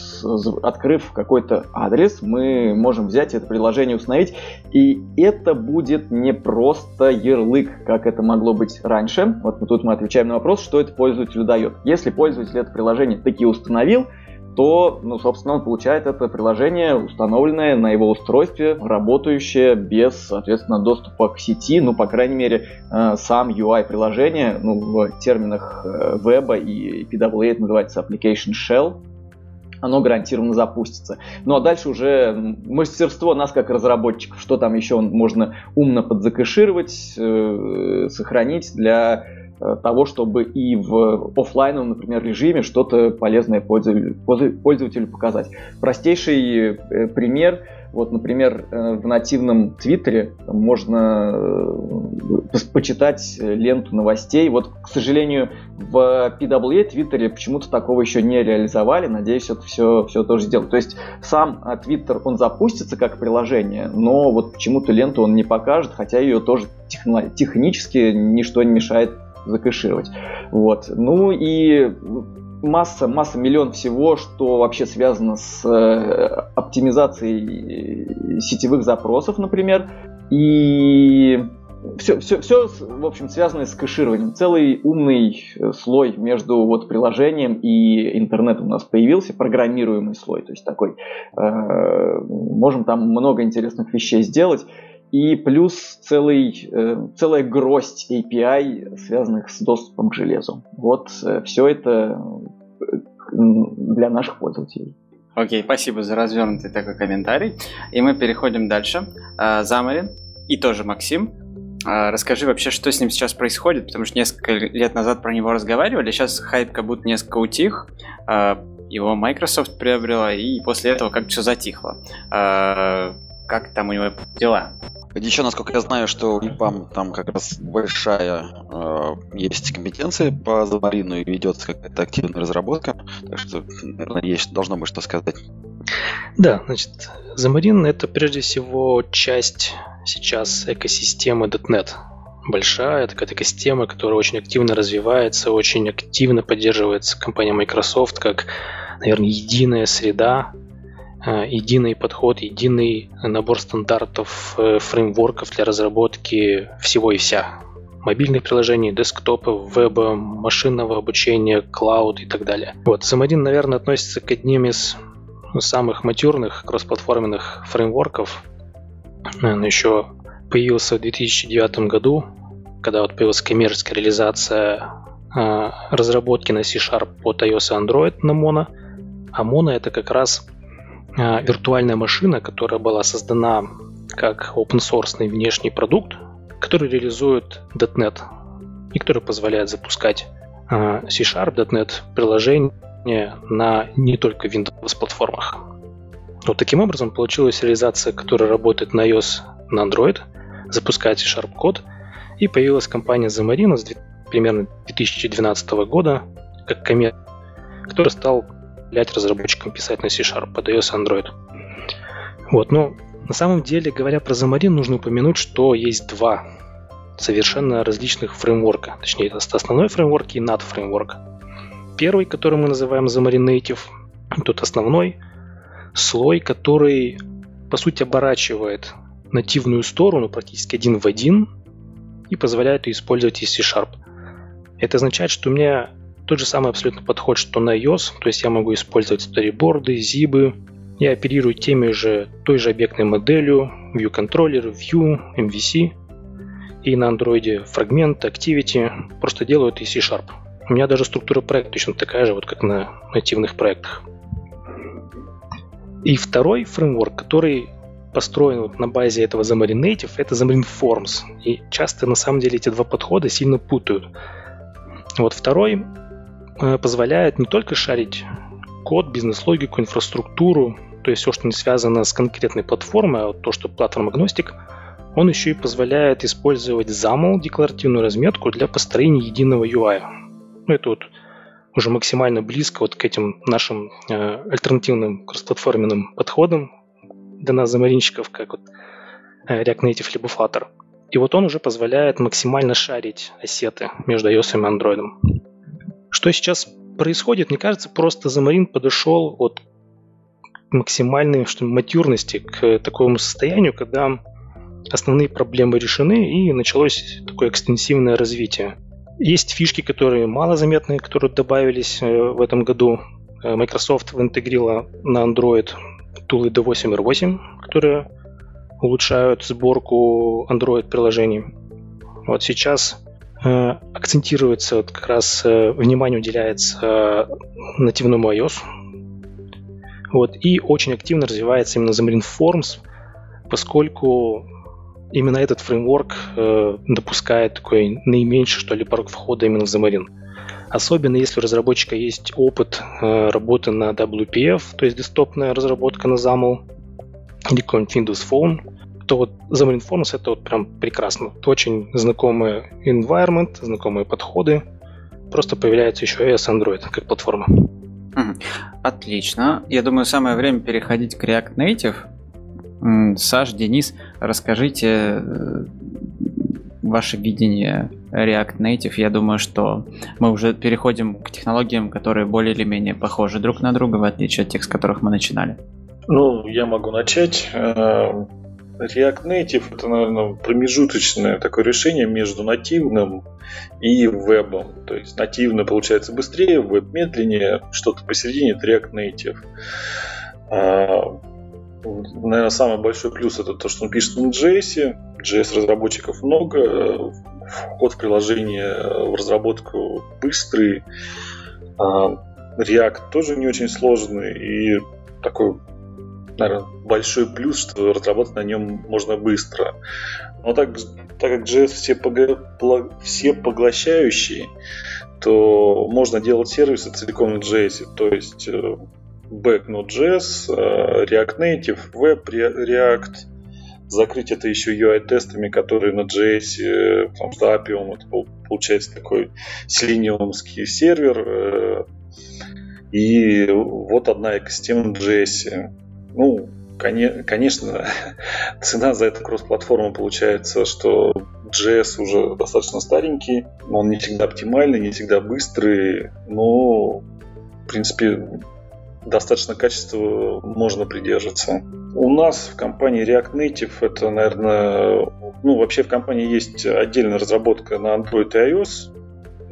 открыв какой-то адрес, мы можем взять это приложение, установить, и это будет не просто ярлык, как это могло быть раньше. Вот тут мы отвечаем на вопрос, что это пользователю дает. Если пользователь это приложение таки установил, то, ну, собственно, он получает это приложение, установленное на его устройстве, работающее без, соответственно, доступа к сети, ну, по крайней мере, э, сам UI приложения, ну, в терминах э, веба и PWA это называется Application Shell, оно гарантированно запустится. Ну а дальше уже мастерство нас как разработчиков, что там еще можно умно подзакэшировать, э, сохранить для того, чтобы и в офлайновом, например, режиме что-то полезное пользователю, показать. Простейший э, пример – вот, например, э, в нативном Твиттере можно э, почитать ленту новостей. Вот, к сожалению, в PWA Твиттере почему-то такого еще не реализовали. Надеюсь, это все, все тоже сделают. То есть сам Твиттер, он запустится как приложение, но вот почему-то ленту он не покажет, хотя ее тоже технически ничто не мешает закэшировать. Вот. Ну и масса, масса, миллион всего, что вообще связано с э, оптимизацией сетевых запросов, например. И все, все, все, в общем, связано с кэшированием. Целый умный э, слой между вот приложением и интернетом у нас появился, программируемый слой, то есть такой. Э, можем там много интересных вещей сделать и плюс целый, э, целая гроздь API, связанных с доступом к железу. Вот э, все это э, для наших пользователей. Окей, okay, спасибо за развернутый такой комментарий. И мы переходим дальше. А, Замарин и тоже Максим. А, расскажи вообще, что с ним сейчас происходит, потому что несколько лет назад про него разговаривали, сейчас хайп как будто несколько утих. А, его Microsoft приобрела, и после этого как все затихло. Как там у него дела? Еще, насколько я знаю, что у ИПАМ там как раз большая э, есть компетенция по Замарину и ведется какая-то активная разработка. Так что, наверное, есть, должно быть что сказать. Да, значит, Замарин это прежде всего часть сейчас экосистемы .NET. Большая такая экосистема, которая очень активно развивается, очень активно поддерживается компанией Microsoft как, наверное, единая среда единый подход, единый набор стандартов, э, фреймворков для разработки всего и вся. Мобильных приложений, десктопов, веба, машинного обучения, клауд и так далее. Вот, SAM1, наверное, относится к одним из самых матюрных кроссплатформенных фреймворков. Он еще появился в 2009 году, когда вот появилась коммерческая реализация э, разработки на C-Sharp под iOS и Android на Mono. А Mono это как раз а, виртуальная машина, которая была создана как open source внешний продукт, который реализует .NET и который позволяет запускать а, C-Sharp, .NET приложения на не только Windows платформах. Вот таким образом получилась реализация, которая работает на iOS, на Android, запускает C-Sharp код, и появилась компания Xamarin с примерно 2012 года как коммерческий, который стал позволять разработчикам писать на C-Sharp под iOS Android. Вот, но на самом деле, говоря про Xamarin, нужно упомянуть, что есть два совершенно различных фреймворка. Точнее, это основной фреймворк и NAT фреймворк. Первый, который мы называем Xamarin Native, тот основной слой, который, по сути, оборачивает нативную сторону практически один в один и позволяет ее использовать из C-Sharp. Это означает, что у меня тот же самый абсолютно подход, что на iOS, то есть я могу использовать сториборды, зибы, я оперирую теми же, той же объектной моделью, view controller, view, MVC, и на Android фрагмент, Activity, просто делаю это из C-Sharp. У меня даже структура проекта точно такая же, вот как на нативных проектах. И второй фреймворк, который построен вот на базе этого Xamarin Native, это Xamarin Forms. И часто на самом деле эти два подхода сильно путают. Вот второй позволяет не только шарить код, бизнес-логику, инфраструктуру, то есть все, что не связано с конкретной платформой, а вот то, что платформ-агностик, он еще и позволяет использовать ZAML, декларативную разметку, для построения единого UI. Ну, это вот уже максимально близко вот к этим нашим э, альтернативным кроссплатформенным подходам для нас, замаринщиков, как вот э, React Native либо Flutter. И вот он уже позволяет максимально шарить ассеты между iOS и Android. Что сейчас происходит, мне кажется, просто Замарин подошел от максимальной что матюрности к такому состоянию, когда основные проблемы решены и началось такое экстенсивное развитие. Есть фишки, которые малозаметные, которые добавились э, в этом году. э, Microsoft интегрировала на Android тулы D8 R8, которые улучшают сборку Android-приложений. Вот сейчас акцентируется, вот как раз э, внимание уделяется э, нативному iOS. Вот, и очень активно развивается именно Xamarin Forms, поскольку именно этот фреймворк э, допускает такой наименьший, что ли, порог входа именно в Xamarin. Особенно если у разработчика есть опыт э, работы на WPF, то есть десктопная разработка на XAML, или какой-нибудь Windows Phone, то вот Xamarin Forms это вот прям прекрасно. Это очень знакомый environment, знакомые подходы. Просто появляется еще iOS Android как платформа. Отлично. Я думаю, самое время переходить к React Native. Саш, Денис, расскажите э, ваше видение React Native. Я думаю, что мы уже переходим к технологиям, которые более или менее похожи друг на друга, в отличие от тех, с которых мы начинали. Ну, я могу начать. React Native это, наверное, промежуточное такое решение между нативным и вебом. То есть нативно получается быстрее, веб медленнее, что-то посередине это React Native. А, наверное, самый большой плюс это то, что он пишет на JS. JS разработчиков много, вход в приложение в разработку быстрый. А, React тоже не очень сложный и такой наверное, большой плюс, что разработать на нем можно быстро. Но так, так как JS все, пога, все поглощающие, то можно делать сервисы целиком на JS. То есть э, Back Node.js, э, React Native, Web React, закрыть это еще UI-тестами, которые на JS, э, потому что Appium это получается такой селениумский сервер, и вот одна экосистема JS. Ну, конечно, цена за эту кросс-платформу получается, что JS уже достаточно старенький, он не всегда оптимальный, не всегда быстрый, но, в принципе, достаточно качества можно придерживаться. У нас в компании React Native это, наверное, ну, вообще в компании есть отдельная разработка на Android и iOS,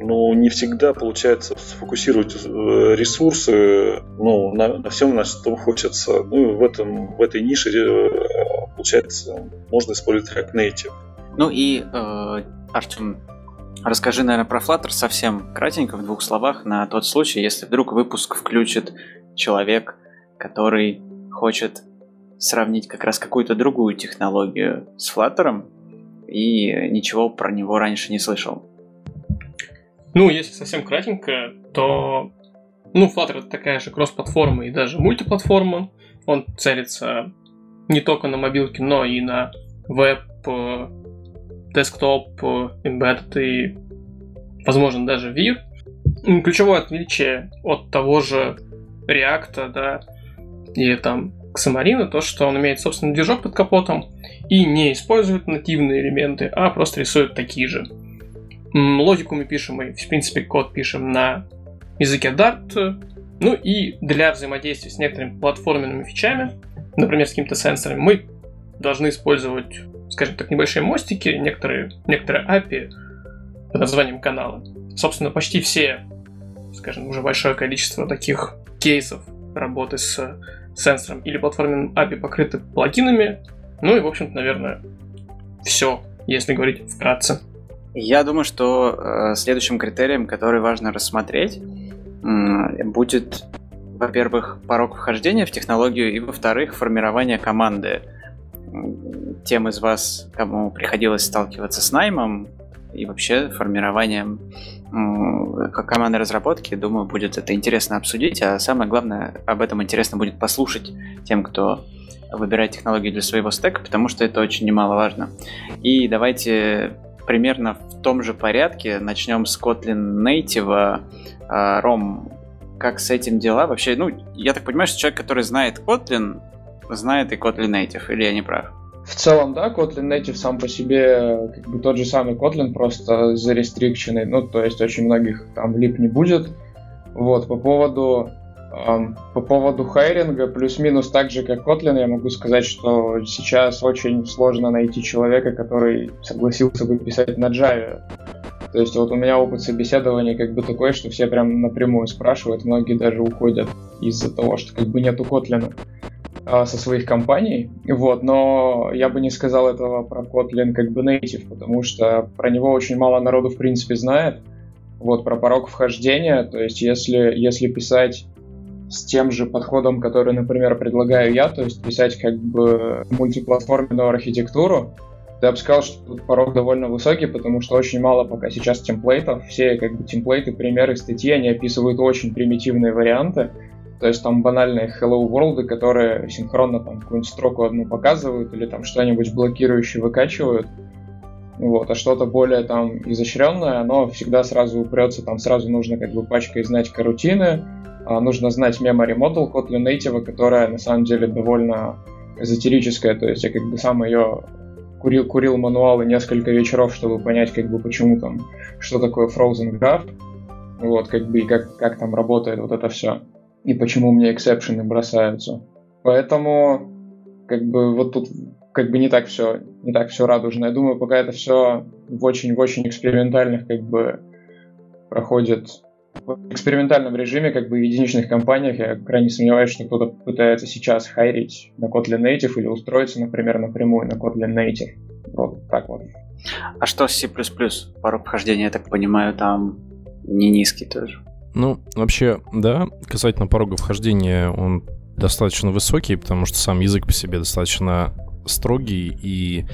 но не всегда получается сфокусировать э, ресурсы ну, на, на всем, на что хочется. Ну в, этом, в этой нише, э, получается, можно использовать React Native. Ну и, э, Артем, расскажи, наверное, про Flutter совсем кратенько, в двух словах, на тот случай, если вдруг выпуск включит человек, который хочет сравнить как раз какую-то другую технологию с Flutter и ничего про него раньше не слышал. Ну, если совсем кратенько, то ну, Flutter это такая же кросс-платформа и даже мультиплатформа. Он целится не только на мобилке, но и на веб, десктоп, embedded и, возможно, даже Vir. Ключевое отличие от того же React, да, и там Xamarin, то, что он имеет собственный движок под капотом и не использует нативные элементы, а просто рисует такие же. Логику мы пишем и, в принципе, код пишем на языке Dart. Ну и для взаимодействия с некоторыми платформенными фичами, например, с какими-то сенсорами, мы должны использовать, скажем так, небольшие мостики, некоторые, некоторые API под названием канала. Собственно, почти все, скажем, уже большое количество таких кейсов работы с сенсором или платформенным API покрыты плагинами. Ну и, в общем-то, наверное, все, если говорить вкратце. Я думаю, что э, следующим критерием, который важно рассмотреть, будет, во-первых, порог вхождения в технологию, и, во-вторых, формирование команды. Тем из вас, кому приходилось сталкиваться с наймом и вообще формированием команды разработки, думаю, будет это интересно обсудить, а самое главное, об этом интересно будет послушать тем, кто выбирает технологию для своего стека, потому что это очень немаловажно. И давайте примерно в том же порядке. Начнем с Kotlin Native. А, Ром, как с этим дела? Вообще, ну, я так понимаю, что человек, который знает Kotlin, знает и Kotlin Native, или я не прав? В целом, да, Kotlin Native сам по себе как бы тот же самый Kotlin, просто зарестрикченный, ну, то есть очень многих там лип не будет. Вот, по поводу по поводу хайринга, плюс-минус так же, как Kotlin, я могу сказать, что сейчас очень сложно найти человека, который согласился бы писать на Java. То есть вот у меня опыт собеседования как бы такой, что все прям напрямую спрашивают, многие даже уходят из-за того, что как бы нету Kotlin а, со своих компаний, вот, но я бы не сказал этого про Kotlin как бы native, потому что про него очень мало народу в принципе знает, вот, про порог вхождения, то есть если, если писать с тем же подходом, который, например, предлагаю я, то есть писать как бы мультиплатформенную архитектуру, я бы сказал, что тут порог довольно высокий, потому что очень мало пока сейчас темплейтов. Все как бы темплейты, примеры, статьи, они описывают очень примитивные варианты. То есть там банальные hello world, которые синхронно там какую-нибудь строку одну показывают или там что-нибудь блокирующее выкачивают. Вот, а что-то более там изощренное, оно всегда сразу упрется, там сразу нужно как бы пачкой знать карутины, нужно знать memory model Kotlin Native, которая на самом деле довольно эзотерическая, то есть я как бы сам ее курил, курил мануалы несколько вечеров, чтобы понять, как бы, почему там, что такое Frozen Graph, вот, как бы, и как, как там работает вот это все, и почему мне эксепшены бросаются. Поэтому, как бы, вот тут как бы не так все, не так все радужно. Я думаю, пока это все в очень, в очень экспериментальных, как бы, проходит в экспериментальном режиме, как бы в единичных компаниях, я крайне сомневаюсь, что кто-то пытается сейчас хайрить на Kotlin Native или устроиться, например, напрямую на Kotlin Native. Вот так вот. А что с C++? Порог вхождения, я так понимаю, там не низкий тоже. Ну, вообще, да, касательно порога вхождения, он достаточно высокий, потому что сам язык по себе достаточно строгий и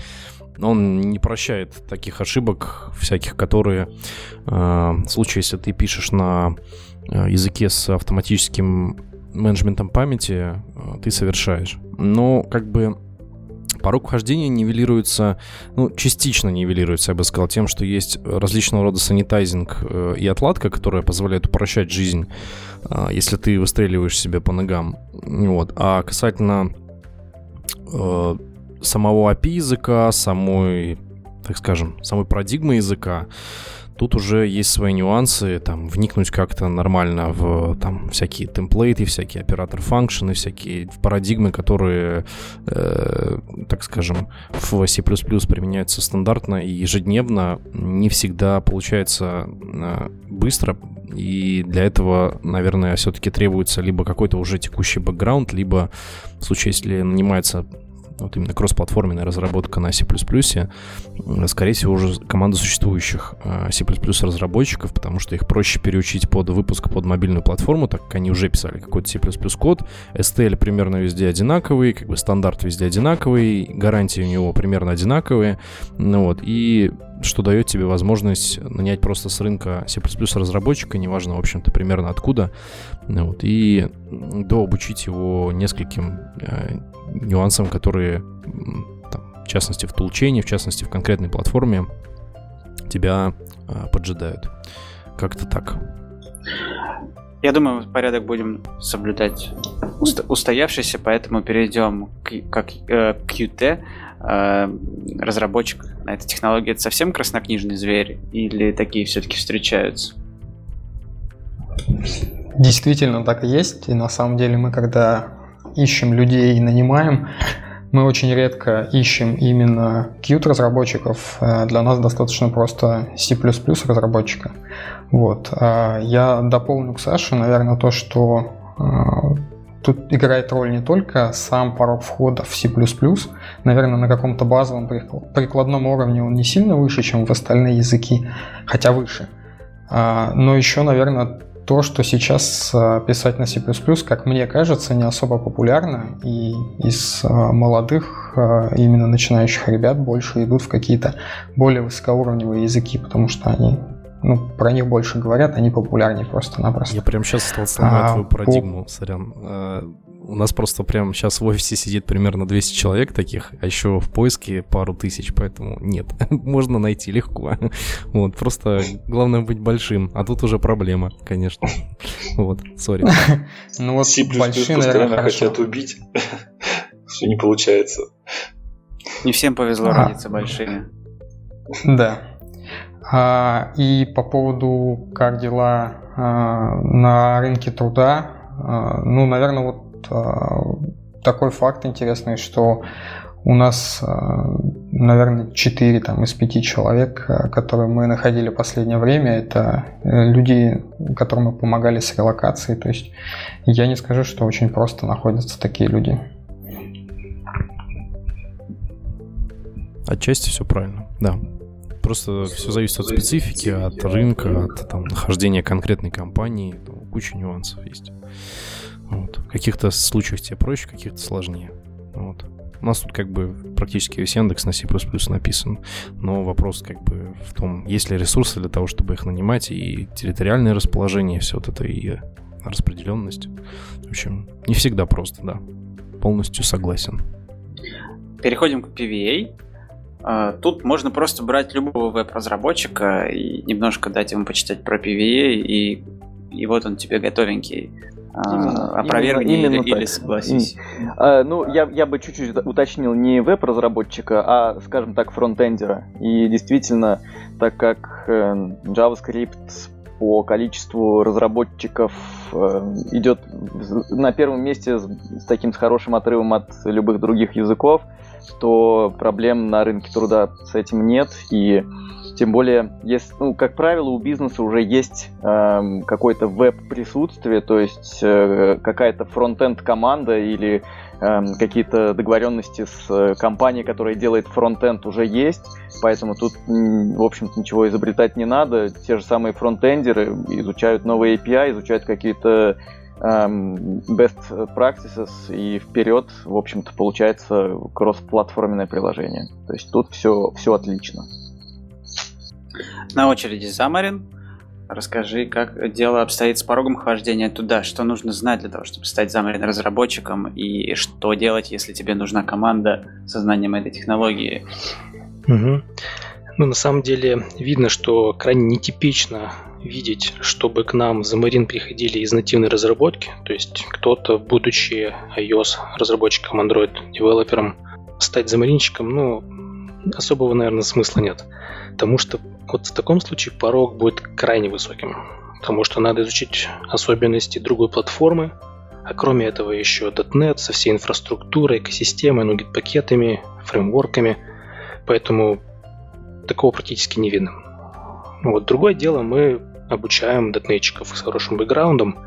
он не прощает таких ошибок всяких, которые э, в случае, если ты пишешь на э, языке с автоматическим менеджментом памяти, э, ты совершаешь. Но как бы порог вхождения нивелируется, ну, частично нивелируется, я бы сказал, тем, что есть различного рода санитайзинг э, и отладка, которая позволяет упрощать жизнь, если ты выстреливаешь себе по ногам. Вот. А касательно самого API языка, самой, так скажем, самой парадигмы языка, тут уже есть свои нюансы, там, вникнуть как-то нормально в там всякие темплейты, всякие оператор функшены, всякие парадигмы, которые, э, так скажем, в C++ применяются стандартно и ежедневно, не всегда получается э, быстро, и для этого, наверное, все-таки требуется либо какой-то уже текущий бэкграунд, либо в случае, если нанимается вот именно кроссплатформенная разработка на C++, скорее всего, уже команда существующих э, C++ разработчиков, потому что их проще переучить под выпуск под мобильную платформу, так как они уже писали какой-то C++ код, STL примерно везде одинаковый, как бы стандарт везде одинаковый, гарантии у него примерно одинаковые, ну вот, и что дает тебе возможность нанять просто с рынка C++ разработчика, неважно, в общем-то, примерно откуда, ну вот, и дообучить его нескольким э, нюансам, которые, там, в частности, в тулчении, в частности, в конкретной платформе тебя э, поджидают. Как-то так. Я думаю, порядок будем соблюдать уст- устоявшийся, поэтому перейдем к, как, э, к QT. Э, разработчик на этой технологии это совсем краснокнижный зверь или такие все-таки встречаются? Действительно так и есть. И на самом деле мы, когда ищем людей и нанимаем, мы очень редко ищем именно Qt разработчиков. Э, для нас достаточно просто C++ разработчика. Вот. А я дополню к Саше, наверное, то, что э, тут играет роль не только сам порог входа в C++, наверное, на каком-то базовом прикладном уровне он не сильно выше, чем в остальные языки, хотя выше. А, но еще, наверное, то, что сейчас а, писать на C++, как мне кажется, не особо популярно, и из а, молодых, именно начинающих ребят, больше идут в какие-то более высокоуровневые языки, потому что они ну, про них больше говорят, они популярнее просто-напросто. Я прям сейчас стал сломать а, твою парадигму, по... сорян. А, у нас просто прям сейчас в офисе сидит примерно 200 человек таких, а еще в поиске пару тысяч, поэтому нет, можно найти легко. Вот, просто главное быть большим, а тут уже проблема, конечно. Вот, сори. Ну вот большие, наверное, хотят убить, что не получается. Не всем повезло а. родиться большими. Да. А, и по поводу как дела а, на рынке труда, а, ну, наверное, вот такой факт интересный, что у нас, наверное, 4 там, из 5 человек, которые мы находили в последнее время, это люди, которым мы помогали с релокацией. То есть я не скажу, что очень просто находятся такие люди. Отчасти все правильно, да. Просто все зависит от специфики, от рынка, от там, нахождения конкретной компании. Там, куча нюансов есть. Вот. В каких-то случаях тебе проще, в каких-то сложнее. Вот. У нас тут как бы практически весь индекс на C++ написан, но вопрос как бы в том, есть ли ресурсы для того, чтобы их нанимать, и территориальное расположение, все вот это, и распределенность. В общем, не всегда просто, да. Полностью согласен. Переходим к PVA. А, тут можно просто брать любого веб-разработчика и немножко дать ему почитать про PVA, и, и вот он тебе готовенький. А, именно, Опровергни именно, именно или, или согласись. А, ну, я, я бы чуть-чуть уточнил не веб-разработчика, а, скажем так, фронтендера. И действительно, так как э, JavaScript по количеству разработчиков э, идет на первом месте с таким с хорошим отрывом от любых других языков, то проблем на рынке труда с этим нет. И тем более, если, ну, как правило, у бизнеса уже есть э, какое-то веб-присутствие, то есть э, какая-то фронтенд команда или э, какие-то договоренности с э, компанией, которая делает фронтенд, уже есть. Поэтому тут, в общем-то, ничего изобретать не надо. Те же самые фронтендеры изучают новые API, изучают какие-то best practices и вперед, в общем-то, получается кроссплатформенное приложение. То есть тут все, все отлично. На очереди Замарин. Расскажи, как дело обстоит с порогом хождения туда, что нужно знать для того, чтобы стать Замарин разработчиком, и что делать, если тебе нужна команда со знанием этой технологии. Угу. Ну, на самом деле, видно, что крайне нетипично видеть, чтобы к нам в Xamarin приходили из нативной разработки, то есть кто-то, будучи iOS разработчиком, Android девелопером, стать замаринщиком, ну, особого, наверное, смысла нет. Потому что вот в таком случае порог будет крайне высоким. Потому что надо изучить особенности другой платформы, а кроме этого еще .NET со всей инфраструктурой, экосистемой, ну, пакетами, фреймворками. Поэтому такого практически не видно. Вот. Другое дело, мы обучаем дотнетчиков с хорошим бэкграундом,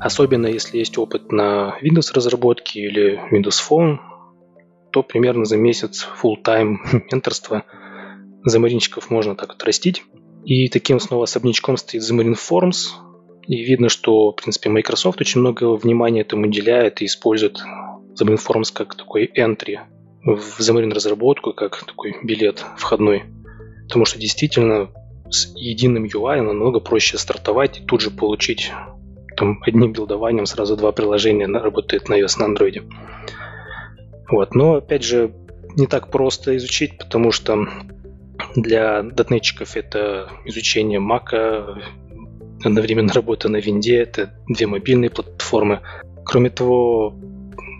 особенно если есть опыт на Windows разработке или Windows Phone, то примерно за месяц full-time менторства замаринчиков можно так отрастить. И таким снова особнячком стоит Xamarin Forms. И видно, что, в принципе, Microsoft очень много внимания этому уделяет и использует Xamarin Forms как такой entry в Xamarin разработку, как такой билет входной. Потому что действительно с единым UI намного проще стартовать и тут же получить там одним билдованием сразу два приложения работает на iOS, на Android. Вот. Но, опять же, не так просто изучить, потому что для дотнетчиков это изучение Mac, одновременно работа на винде, это две мобильные платформы. Кроме того,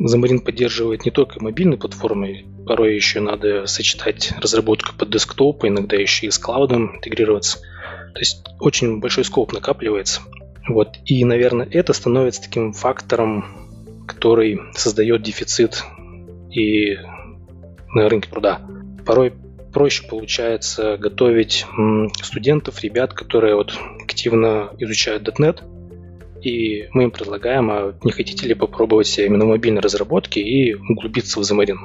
Xamarin поддерживает не только мобильные платформы, порой еще надо сочетать разработку под десктоп, иногда еще и с клаудом интегрироваться. То есть очень большой скоп накапливается. Вот. И, наверное, это становится таким фактором, который создает дефицит и на рынке труда. Порой проще получается готовить студентов, ребят, которые вот активно изучают .NET, и мы им предлагаем, а не хотите ли попробовать именно мобильной разработке и углубиться в Xamarin.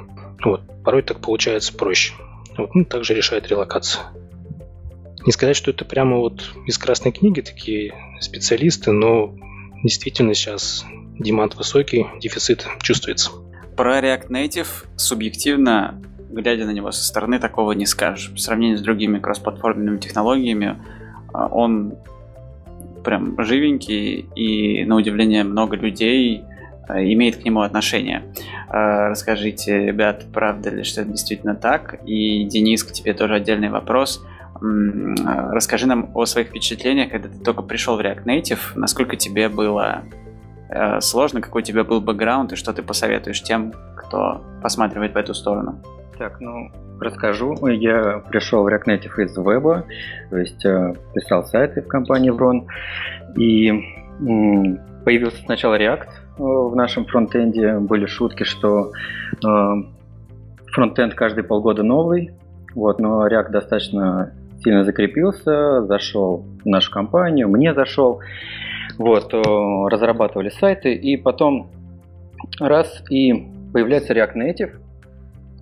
Вот. Порой так получается проще. Вот. Ну, также решает релокация. Не сказать, что это прямо вот из красной книги такие специалисты, но действительно сейчас демант высокий, дефицит чувствуется. Про React Native субъективно, глядя на него со стороны, такого не скажешь. В сравнении с другими кроссплатформенными технологиями, а, он прям живенький, и на удивление много людей э, имеет к нему отношение. Э, расскажите, ребят, правда ли, что это действительно так? И, Денис, к тебе тоже отдельный вопрос. Э, расскажи нам о своих впечатлениях, когда ты только пришел в React Native. Насколько тебе было сложно, какой у тебя был бэкграунд, и что ты посоветуешь тем, кто посматривает в эту сторону? Так, ну, расскажу. Я пришел в React Native из веба, то есть э, писал сайты в компании Vron, и появился сначала React э, в нашем фронтенде. Были шутки, что э, фронтенд каждые полгода новый, вот, но React достаточно сильно закрепился, зашел в нашу компанию, мне зашел. Вот, разрабатывали сайты, и потом раз, и появляется React Native,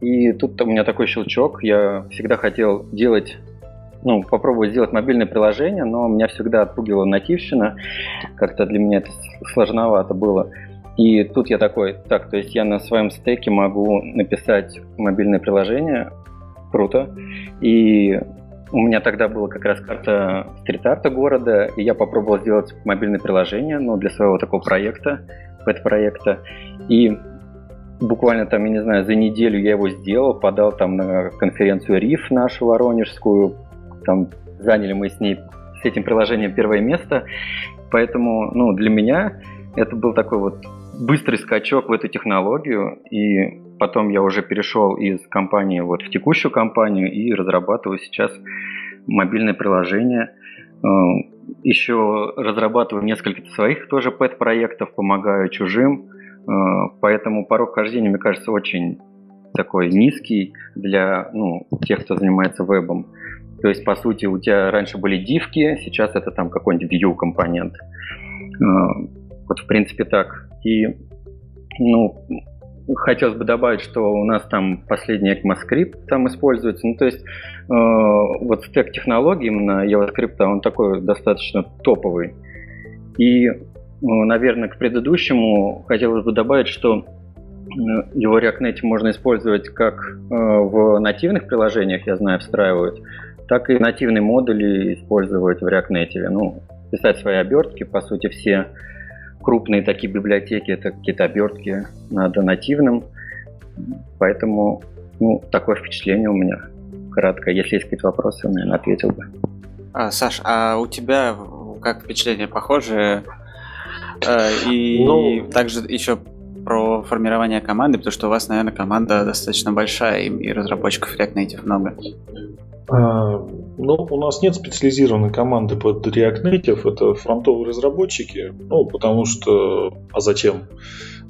и тут у меня такой щелчок, я всегда хотел делать ну, попробовать сделать мобильное приложение, но меня всегда отпугивала нативщина. Как-то для меня это сложновато было. И тут я такой, так, то есть я на своем стеке могу написать мобильное приложение, круто. И у меня тогда была как раз карта стрит-арта города, и я попробовал сделать мобильное приложение, ну, для своего такого проекта, пэт-проекта. И буквально там, я не знаю, за неделю я его сделал, подал там на конференцию РИФ нашу воронежскую, там заняли мы с ней, с этим приложением первое место, поэтому, ну, для меня это был такой вот быстрый скачок в эту технологию, и потом я уже перешел из компании вот в текущую компанию и разрабатываю сейчас мобильное приложение. Э, Еще разрабатываю несколько своих тоже пэт-проектов, помогаю чужим, поэтому порог хождения, мне кажется, очень такой низкий для ну, тех, кто занимается вебом. То есть, по сути, у тебя раньше были дивки, сейчас это там какой-нибудь view компонент. Э, вот, в принципе, так. И, ну, хотелось бы добавить, что у нас там последний ECMAScript там используется. Ну, то есть, э, вот стек технологий именно JavaScript, он такой достаточно топовый. И, наверное, к предыдущему хотелось бы добавить, что э, его React Native можно использовать как э, в нативных приложениях, я знаю, встраивать, так и нативные модули использовать в React Native. Ну, писать свои обертки, по сути, все крупные такие библиотеки, это какие-то обертки надо нативным. Поэтому ну, такое впечатление у меня. Кратко. Если есть какие-то вопросы, наверное, ответил бы. А, Саш, а у тебя как впечатление похоже? Э, и ну... также еще про формирование команды, потому что у вас, наверное, команда достаточно большая, и разработчиков React Native много. А, ну, у нас нет специализированной команды под React Native, это фронтовые разработчики, ну, потому что, а зачем?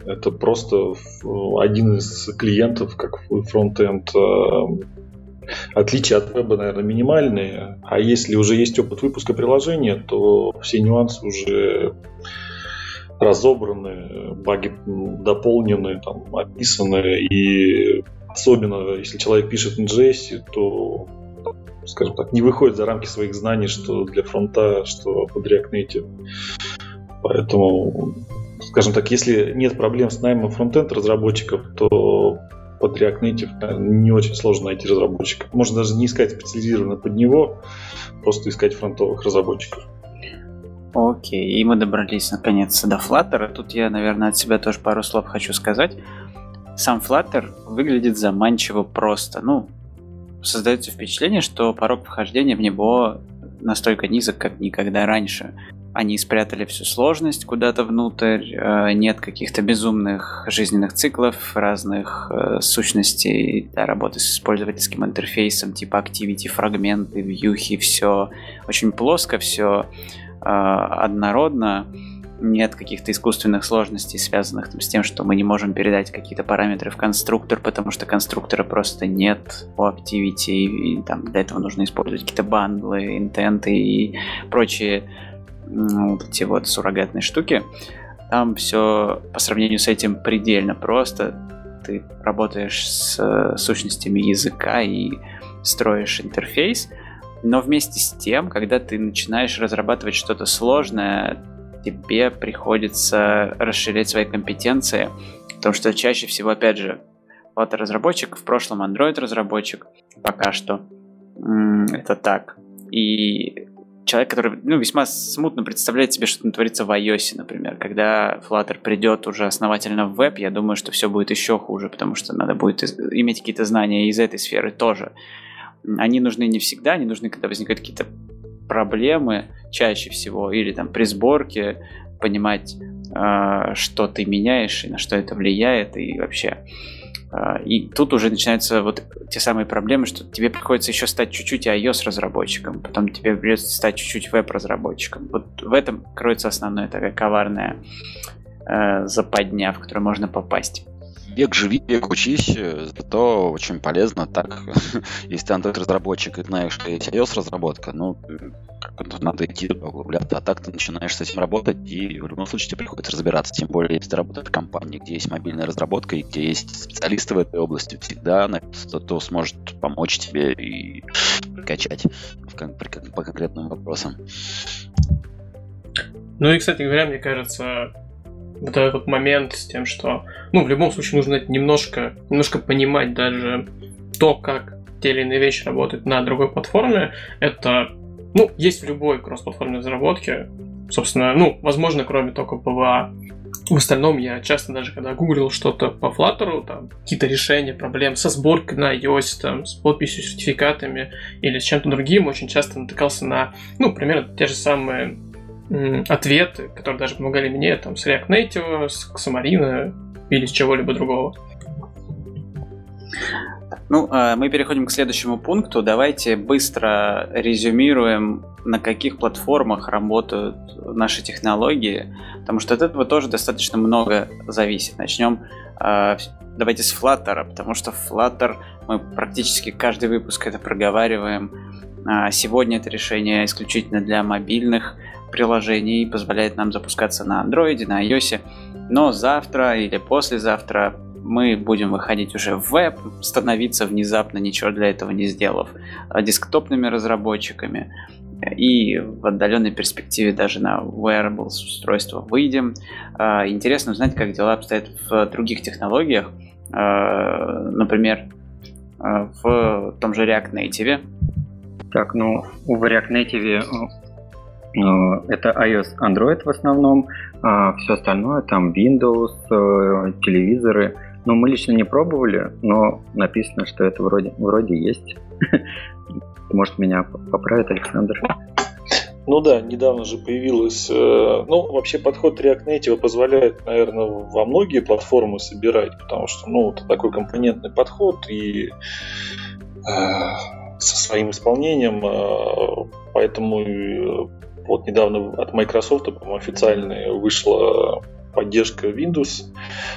Это просто один из клиентов, как фронтенд. А, отличия от веба, наверное, минимальные. А если уже есть опыт выпуска приложения, то все нюансы уже разобраны, баги дополнены, там, описаны. И особенно, если человек пишет на JS, то скажем так, не выходит за рамки своих знаний, что для фронта, что под React Native. Поэтому, скажем так, если нет проблем с наймом фронтенд разработчиков, то под React Native не очень сложно найти разработчиков. Можно даже не искать специализированно под него, просто искать фронтовых разработчиков. Окей, и мы добрались наконец до Flutter. Тут я, наверное, от себя тоже пару слов хочу сказать. Сам Flutter выглядит заманчиво просто. Ну, создается впечатление, что порог вхождения в него настолько низок, как никогда раньше. Они спрятали всю сложность куда-то внутрь, э, нет каких-то безумных жизненных циклов, разных э, сущностей для работы с пользовательским интерфейсом, типа activity, фрагменты, вьюхи, все очень плоско, все однородно нет каких-то искусственных сложностей, связанных там, с тем, что мы не можем передать какие-то параметры в конструктор, потому что конструктора просто нет у Activity, и, и там для этого нужно использовать какие-то бандлы, интенты и прочие ну, вот эти вот суррогатные штуки. Там все по сравнению с этим предельно просто. Ты работаешь с э, сущностями языка и строишь интерфейс, но вместе с тем, когда ты начинаешь разрабатывать что-то сложное, тебе приходится расширять свои компетенции, потому что чаще всего, опять же, вот разработчик, в прошлом Android разработчик, пока что это так. И человек, который ну, весьма смутно представляет себе, что творится в iOS, например. Когда Flutter придет уже основательно в веб, я думаю, что все будет еще хуже, потому что надо будет иметь какие-то знания из этой сферы тоже. Они нужны не всегда, они нужны, когда возникают какие-то проблемы чаще всего, или там при сборке понимать, э, что ты меняешь и на что это влияет, и вообще. Э, и тут уже начинаются вот те самые проблемы, что тебе приходится еще стать чуть-чуть iOS-разработчиком, потом тебе придется стать чуть-чуть веб-разработчиком. Вот в этом кроется основная такая коварная э, западня, в которую можно попасть. Век живи, век учись, э, зато очень полезно так, если ты Android-разработчик и знаешь, что есть iOS-разработка, ну, надо идти углубляться, а так ты начинаешь с этим работать, и в любом случае тебе приходится разбираться, тем более, если ты работаешь в компании, где есть мобильная разработка, и где есть специалисты в этой области, всегда кто сможет помочь тебе и прокачать по конкретным вопросам. Ну и, кстати говоря, мне кажется, вот этот момент с тем, что, ну, в любом случае нужно немножко, немножко понимать даже то, как те или иные вещи работают на другой платформе, это, ну, есть в любой кроссплатформенной разработке, собственно, ну, возможно, кроме только PWA. В остальном я часто даже, когда гуглил что-то по Flutter, там, какие-то решения проблем со сборкой на iOS, там, с подписью, сертификатами или с чем-то другим, очень часто натыкался на, ну, примерно те же самые ответы, которые даже помогали мне там, с React Native, с Xamarin или с чего-либо другого. Ну, а, мы переходим к следующему пункту. Давайте быстро резюмируем, на каких платформах работают наши технологии, потому что от этого тоже достаточно много зависит. Начнем а, давайте с Flutter, потому что Flutter мы практически каждый выпуск это проговариваем. А, сегодня это решение исключительно для мобильных приложений, позволяет нам запускаться на Android, на iOS. Но завтра или послезавтра мы будем выходить уже в веб, становиться внезапно, ничего для этого не сделав, а, десктопными разработчиками. И в отдаленной перспективе даже на wearables устройства выйдем. А, интересно узнать, как дела обстоят в других технологиях. А, например, в том же React Native. Так, ну, в React Native Э, это iOS, Android в основном, а все остальное там Windows, э, телевизоры. Но мы лично не пробовали, но написано, что это вроде, вроде есть. Может, меня поправит Александр? Ну да, недавно же появилась... Э, ну, вообще подход React Native позволяет, наверное, во многие платформы собирать, потому что, ну, это такой компонентный подход, и со своим исполнением, поэтому вот недавно от Microsoft, официально вышла поддержка Windows.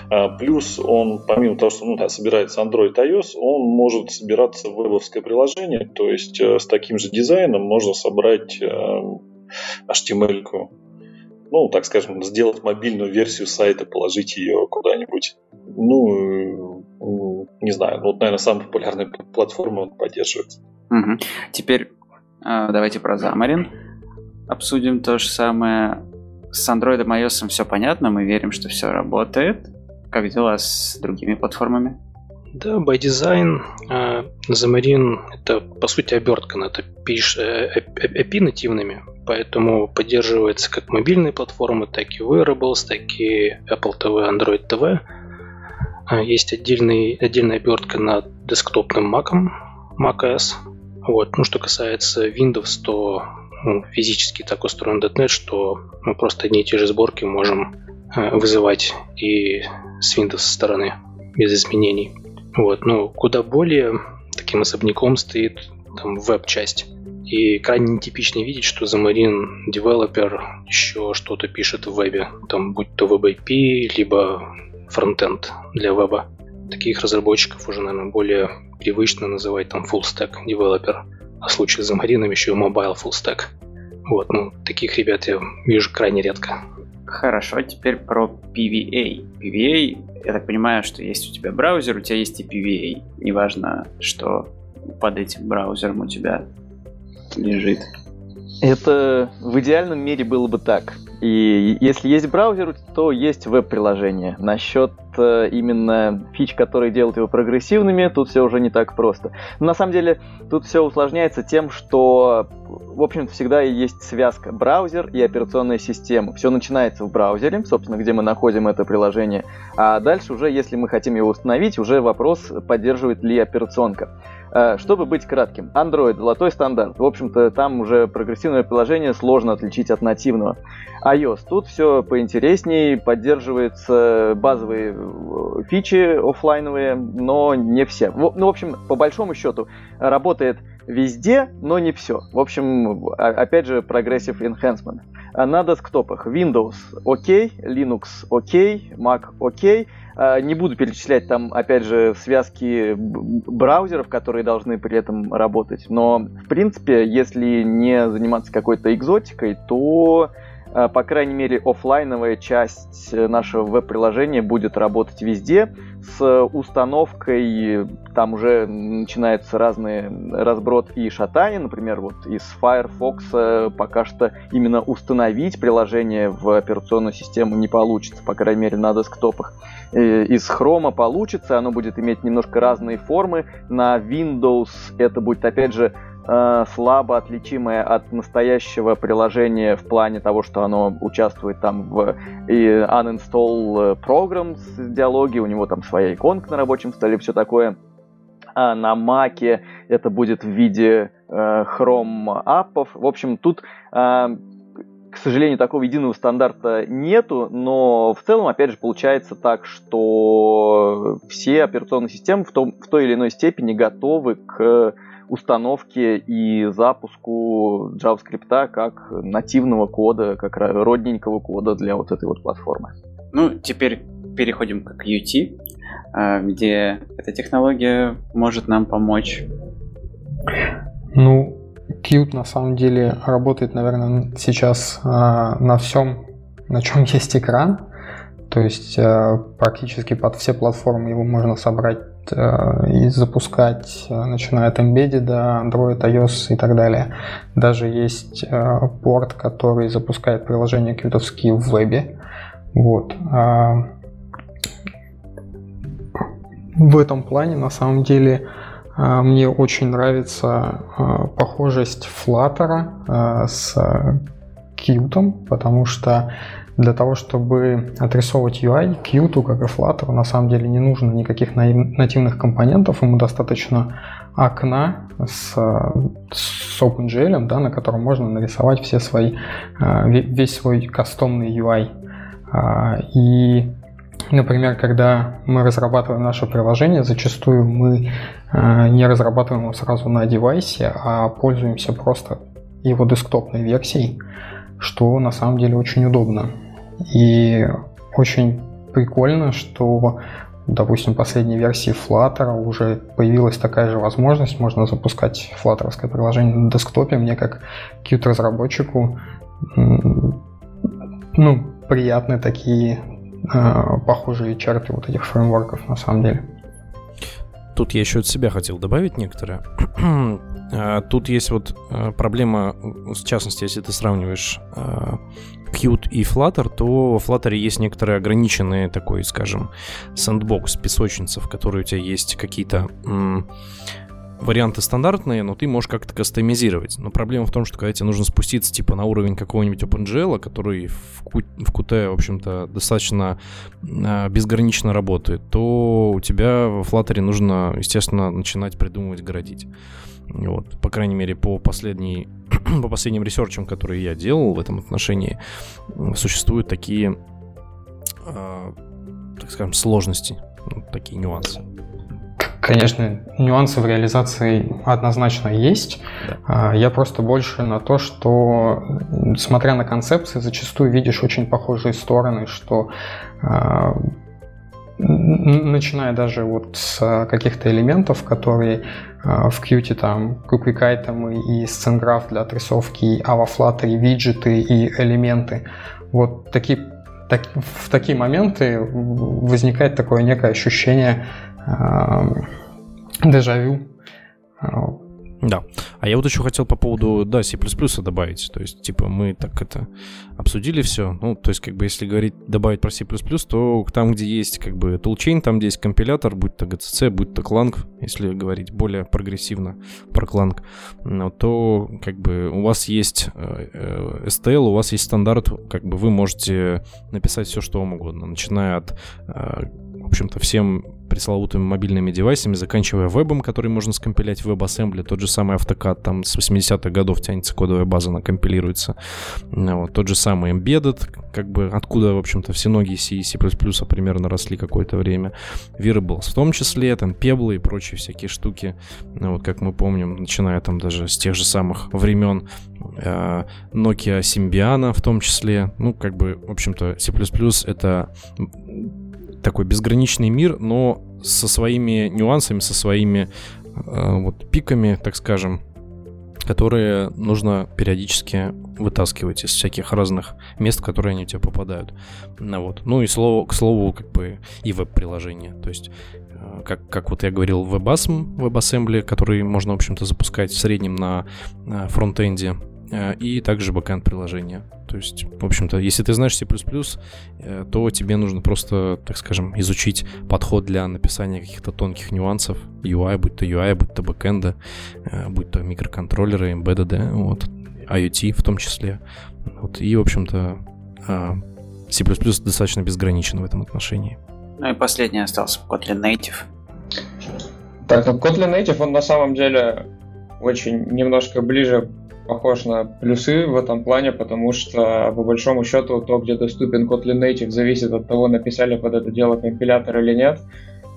А, плюс он, помимо того, что ну, да, собирается Android iOS, он может собираться в вебовское приложение, то есть э, с таким же дизайном можно собрать э, HTML-ку. Ну, так скажем, сделать мобильную версию сайта, положить ее куда-нибудь. Ну, не знаю, ну, вот, наверное, самая популярная платформа он поддерживает. Угу. Теперь э, давайте про Xamarin обсудим то же самое. С Android и iOS все понятно, мы верим, что все работает. Как дела с другими платформами? Да, by design э, Xamarin это по сути обертка на API нативными, поэтому поддерживается как мобильные платформы, так и wearables, так и Apple TV, Android TV. Э, есть отдельный, отдельная обертка на десктопным Mac, macOS. Вот. Ну, что касается Windows, то физически так устроен .NET, что мы просто одни и те же сборки можем э, вызывать и с Windows стороны без изменений. Вот, ну, куда более таким особняком стоит там веб-часть. И крайне нетипично видеть, что Xamarin девелопер еще что-то пишет в вебе, там будь то WebAP, либо фронтенд для веба. Таких разработчиков уже, наверное, более привычно называть там full stack девелопер а в случае с Xamarin еще Mobile Full Stack. Вот, ну, таких ребят я вижу крайне редко. Хорошо, теперь про PVA. PVA, я так понимаю, что есть у тебя браузер, у тебя есть и PVA. Неважно, что под этим браузером у тебя лежит. Это в идеальном мире было бы так. И если есть браузер, то есть веб-приложение. Насчет именно фич, которые делают его прогрессивными, тут все уже не так просто. Но на самом деле тут все усложняется тем, что, в общем-то, всегда есть связка браузер и операционная система. Все начинается в браузере, собственно, где мы находим это приложение. А дальше уже, если мы хотим его установить, уже вопрос, поддерживает ли операционка. Э, чтобы быть кратким, Android – золотой стандарт. В общем-то, там уже прогрессивное приложение сложно отличить от нативного. iOS. Тут все поинтереснее, поддерживаются базовые э, фичи офлайновые, но не все. Ну, в общем, по большому счету, работает везде, но не все. В общем, опять же, Progressive Enhancement. На десктопах Windows окей, Linux окей, Mac окей. Не буду перечислять там, опять же, связки браузеров, которые должны при этом работать. Но, в принципе, если не заниматься какой-то экзотикой, то Э, по крайней мере, офлайновая часть нашего веб-приложения будет работать везде. С установкой там уже начинаются разные разброд и шатания. Например, вот из Firefox э, пока что именно установить приложение в операционную систему не получится, по крайней мере, на десктопах. Э, из Chrome получится, оно будет иметь немножко разные формы. На Windows это будет, опять же, слабо отличимое от настоящего приложения в плане того, что оно участвует там в и uninstall programs диалоге, у него там своя иконка на рабочем столе, все такое. А на Маке это будет в виде э, Chrome аппов. В общем, тут э, к сожалению, такого единого стандарта нету, но в целом, опять же, получается так, что все операционные системы в, том, в той или иной степени готовы к установке и запуску JavaScript как нативного кода, как родненького кода для вот этой вот платформы. Ну, теперь переходим к Qt, а, где эта технология может нам помочь. Ну, Qt на самом деле работает, наверное, сейчас а, на всем, на чем есть экран. То есть а, практически под все платформы его можно собрать Э, и запускать, э, начиная от Embedded, Android, iOS и так далее. Даже есть э, порт, который запускает приложение кьютовские в вебе. Вот. А, в этом плане, на самом деле, мне очень нравится похожесть Flutter с Qt, потому что для того, чтобы отрисовывать UI, Qt, как и Flutter, на самом деле не нужно никаких нативных компонентов, ему достаточно окна с, с OpenGL, да, на котором можно нарисовать все свои, а, весь свой кастомный UI. А, и, например, когда мы разрабатываем наше приложение, зачастую мы а, не разрабатываем его сразу на девайсе, а пользуемся просто его десктопной версией, что на самом деле очень удобно. И очень прикольно, что, допустим, в последней версии Flutter уже появилась такая же возможность. Можно запускать флаттеровское приложение на десктопе. Мне как Qt-разработчику ну, приятны такие э, похожие черты вот этих фреймворков на самом деле. Тут я еще от себя хотел добавить некоторые. А, тут есть вот э, проблема, в частности, если ты сравниваешь Qt и Flutter, то в Flutter есть некоторые ограниченные такой, скажем, сэндбокс, песочница, в которой у тебя есть какие-то варианты стандартные, но ты можешь как-то кастомизировать. Но проблема в том, что когда тебе нужно спуститься типа на уровень какого-нибудь OpenGL, который в, Qt, в Qt, в общем-то, достаточно э, безгранично работает, то у тебя в Flutter нужно, естественно, начинать придумывать, городить. Вот, по крайней мере, по, последней, по последним ресерчам, которые я делал в этом отношении, существуют такие, э, так скажем, сложности, такие нюансы. Конечно, нюансы в реализации однозначно есть. Да. Я просто больше на то, что, смотря на концепции, зачастую видишь очень похожие стороны, что а, начиная даже вот с каких-то элементов, которые а, в Qt там quick item и сценграф для отрисовки, и Avaflutter, и виджеты, и элементы. Вот такие, так, в такие моменты возникает такое некое ощущение дежавю. Да. А я вот еще хотел по поводу, да, C++ добавить. То есть, типа, мы так это обсудили все. Ну, то есть, как бы, если говорить, добавить про C++, то там, где есть, как бы, toolchain, там, где есть компилятор, будь то GCC, будь то Clang, если говорить более прогрессивно про Clang, то, как бы, у вас есть э, STL, у вас есть стандарт, как бы, вы можете написать все, что вам угодно, начиная от, э, в общем-то, всем пресловутыми мобильными девайсами, заканчивая вебом, который можно скомпилять в WebAssembly, тот же самый автокад, там с 80-х годов тянется кодовая база, она компилируется. Вот, тот же самый Embedded, как бы откуда, в общем-то, все ноги C и C++ примерно росли какое-то время. Verables в том числе, там Pebble и прочие всякие штуки, вот как мы помним, начиная там даже с тех же самых времен э, Nokia Symbian в том числе. Ну, как бы, в общем-то, C++ это такой безграничный мир, но со своими нюансами, со своими э, вот пиками, так скажем, которые нужно периодически вытаскивать из всяких разных мест, в которые они у тебя попадают. Ну, вот. ну и слово, к слову, как бы и веб-приложение. То есть, э, как, как вот я говорил, WebAssembly, WebAssembly, который можно, в общем-то, запускать в среднем на фронтенде и также бэкэнд приложения. То есть, в общем-то, если ты знаешь C++, э, то тебе нужно просто, так скажем, изучить подход для написания каких-то тонких нюансов UI, будь то UI, будь то бэкэнда, э, будь то микроконтроллеры, embedded, вот, IoT в том числе. Вот, и, в общем-то, C++ достаточно безграничен в этом отношении. Ну и последний остался Kotlin Native. Так, ну Kotlin Native, он на самом деле очень немножко ближе похож на плюсы в этом плане, потому что, по большому счету, то, где доступен Kotlin Native, зависит от того, написали под это дело компилятор или нет.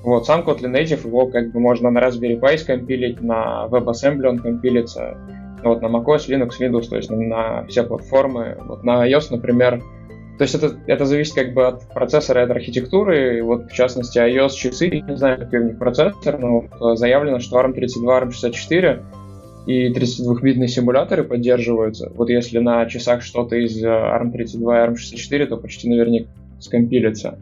Вот, сам Kotlin Native, его как бы можно на Raspberry Pi скомпилить, на WebAssembly он компилится, вот на macOS, Linux, Windows, то есть на все платформы. Вот на iOS, например, то есть это, это зависит как бы от процессора и от архитектуры. Вот в частности iOS часы, не знаю, какой у них процессор, но вот заявлено, что ARM32, ARM64 и 32-битные симуляторы поддерживаются. Вот если на часах что-то из ARM32 и ARM64, то почти наверняка скомпилится.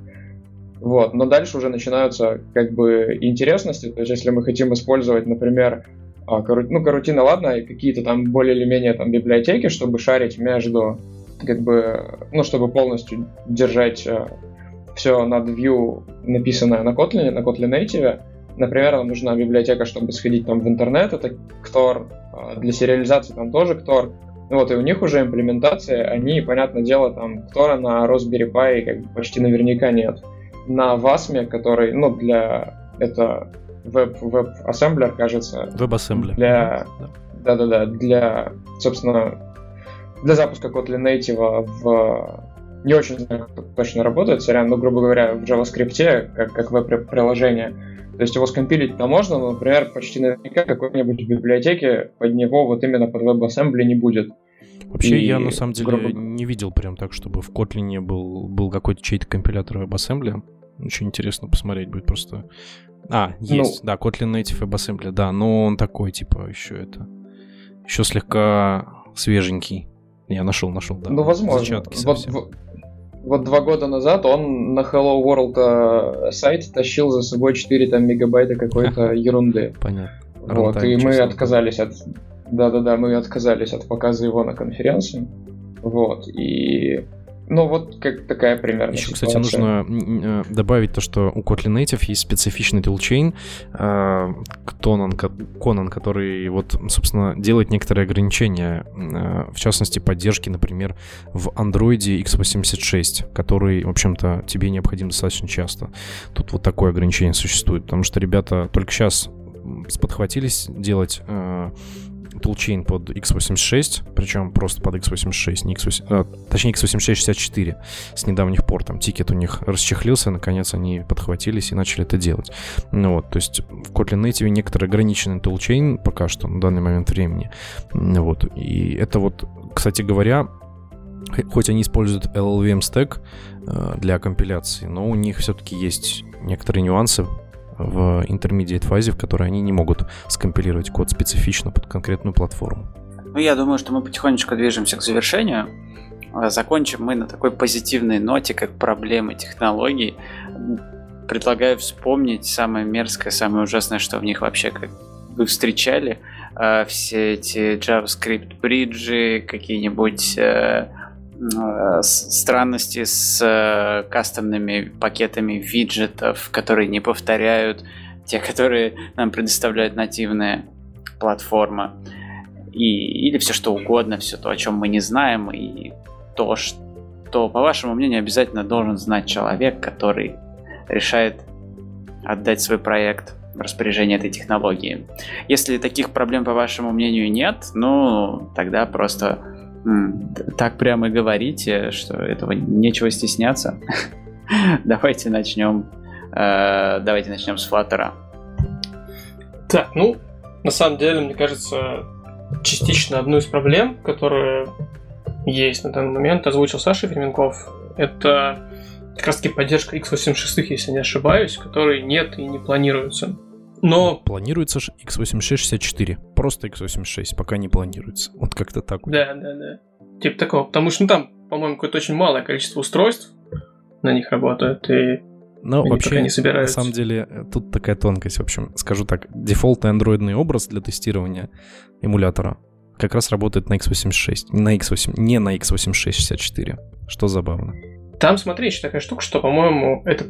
Вот. Но дальше уже начинаются как бы интересности. То есть если мы хотим использовать, например, а, ну, карутина, ладно, и какие-то там более или менее там библиотеки, чтобы шарить между, как бы, ну, чтобы полностью держать э, все над Vue, написанное на Kotlin, на Kotlin Native, Например, нам нужна библиотека, чтобы сходить там в интернет, это Ктор. А, для сериализации там тоже Ктор. Ну вот, и у них уже имплементация, они, понятное дело, там Ктора на Raspberry Pi как бы почти наверняка нет. На Vasm, который, ну, для... Это веб, веб-ассемблер, кажется. Веб-ассемблер. Для... Да-да-да, для, собственно, для запуска Kotlin Native в не очень знаю, как точно работает, сорян, но, грубо говоря, в JavaScript, как, как веб-приложение, то есть его скомпилить-то можно, но, например, почти наверняка какой-нибудь библиотеки под него вот именно под WebAssembly не будет. Вообще, и, я на самом деле грубо... не видел прям так, чтобы в Kotlin был, был какой-то чей-то компилятор WebAssembly. Очень интересно посмотреть будет просто. А, есть, ну, да, Kotlin Native WebAssembly, да, но он такой, типа, еще это... Еще слегка свеженький. Я нашел, нашел, да. Ну, возможно. Вот, вот два года назад он на Hello World э, сайт тащил за собой 4 там, мегабайта какой-то ерунды. Понятно. Вот, и мы отказались от... Да-да-да, мы отказались от показа его на конференции. Вот, и ну, вот как такая примерно Еще, ситуация. кстати, нужно э, добавить то, что у Kotlin Native есть специфичный Conan, э, Conan, который вот, собственно, делает некоторые ограничения, э, в частности, поддержки, например, в Android x86, который, в общем-то, тебе необходим достаточно часто. Тут вот такое ограничение существует, потому что ребята только сейчас сподхватились делать toolchain под x86, причем просто под x86, не x8, а, точнее x86-64 с недавних пор. Там тикет у них расчехлился, наконец они подхватились и начали это делать. Ну вот, то есть в Kotlin Native некоторый ограниченный toolchain пока что на данный момент времени. Ну вот, и это вот, кстати говоря, хоть они используют LLVM стек э, для компиляции, но у них все-таки есть некоторые нюансы в intermediate фазе, в которой они не могут скомпилировать код специфично под конкретную платформу. Ну, я думаю, что мы потихонечку движемся к завершению. А, закончим мы на такой позитивной ноте, как проблемы технологий. Предлагаю вспомнить самое мерзкое, самое ужасное, что в них вообще как вы встречали. А, все эти JavaScript бриджи, какие-нибудь э, Э, странности с э, кастомными пакетами виджетов, которые не повторяют те, которые нам предоставляет нативная платформа. И, или все что угодно, все то, о чем мы не знаем, и то, что, по вашему мнению, обязательно должен знать человек, который решает отдать свой проект в распоряжение этой технологии. Если таких проблем, по вашему мнению, нет, ну, тогда просто так прямо и говорите, что этого нечего стесняться. Давайте начнем. э, Давайте начнем с Flutter. Так, ну, на самом деле, мне кажется, частично одну из проблем, которые есть на данный момент, озвучил Саша Ферменков, это как раз таки поддержка x86, если не ошибаюсь, которые нет и не планируются. Но Планируется ж x86-64. Просто x86, пока не планируется. Вот как-то так. вот. Да, да, да. Типа такого. Потому что ну, там, по-моему, какое-то очень малое количество устройств на них работает. И Но Они вообще, не собираются. на самом деле, тут такая тонкость. В общем, скажу так, дефолтный андроидный образ для тестирования эмулятора как раз работает на x86, не на x8, не на x86-64, что забавно. там, смотри, еще такая штука, что, по-моему, это...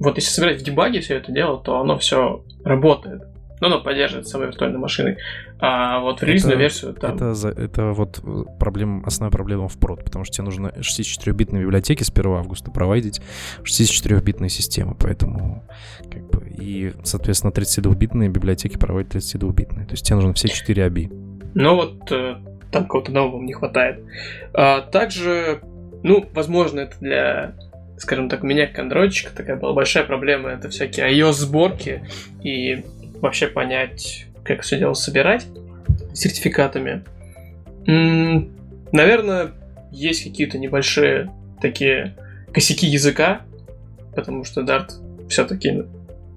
Вот если собирать в дебаге все это дело, то оно все работает. Но оно поддерживает самой виртуальной машиной. А вот в релизную Это- версию там... Это, за- это вот э, проблема, основная проблема в прод, потому что тебе нужно 64-битные библиотеки с 1 августа проводить 64-битные системы, поэтому как бы и, соответственно, 32-битные библиотеки проводят 32-битные, то есть тебе нужно все 4 ABI. Но вот э, там кого-то нового не хватает. А, также, ну, возможно, это для, скажем так, меня как андроидчика такая была большая проблема. Это всякие iOS-сборки и вообще понять, как все дело собирать сертификатами. Наверное, есть какие-то небольшие такие косяки языка, потому что Dart все-таки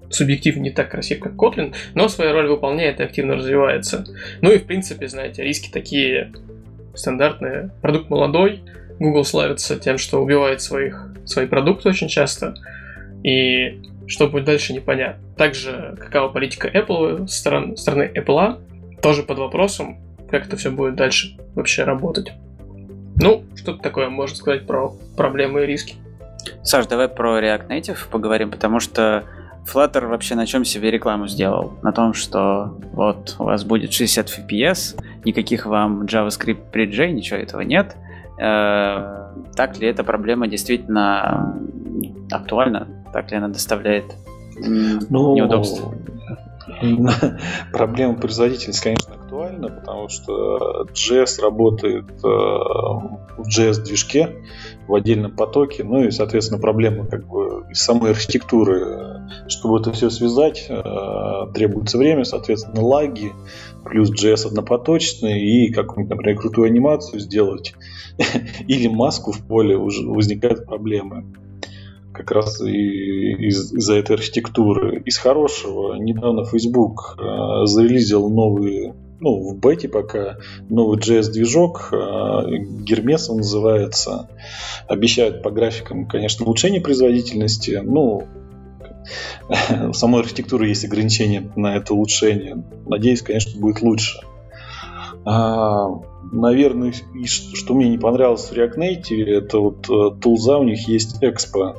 субъективно не так красив, как Kotlin, но свою роль выполняет и активно развивается. Ну и, в принципе, знаете, риски такие стандартные. Продукт молодой, Google славится тем, что убивает своих, свои продукты очень часто, и что будет дальше, непонятно. Также какова политика Apple со стороны, Apple тоже под вопросом, как это все будет дальше вообще работать. Ну, что-то такое можно сказать про проблемы и риски. Саш, давай про React Native поговорим, потому что Flutter вообще на чем себе рекламу сделал? На том, что вот у вас будет 60 FPS, никаких вам JavaScript бриджей, ничего этого нет. Э, Так ли эта проблема действительно актуальна? Так ли она доставляет Ну, неудобства? Проблема производительности, конечно, актуальна, потому что JS работает э, в JS-движке в отдельном потоке, ну и, соответственно, проблема как бы из самой архитектуры. Чтобы это все связать, э, требуется время, соответственно, лаги, плюс JS однопоточный и какую-нибудь, например, крутую анимацию сделать или маску в поле уже возникают проблемы как раз и из- из-за этой архитектуры. Из хорошего, недавно Facebook э, зарелизил новый, ну, в бете пока, новый JS-движок, э, Hermes он называется. Обещают по графикам, конечно, улучшение производительности, ну, в самой архитектуре есть ограничения на это улучшение. Надеюсь, конечно, будет лучше. А, наверное, и что мне не понравилось в React Native, это вот э, тулза у них есть Expo.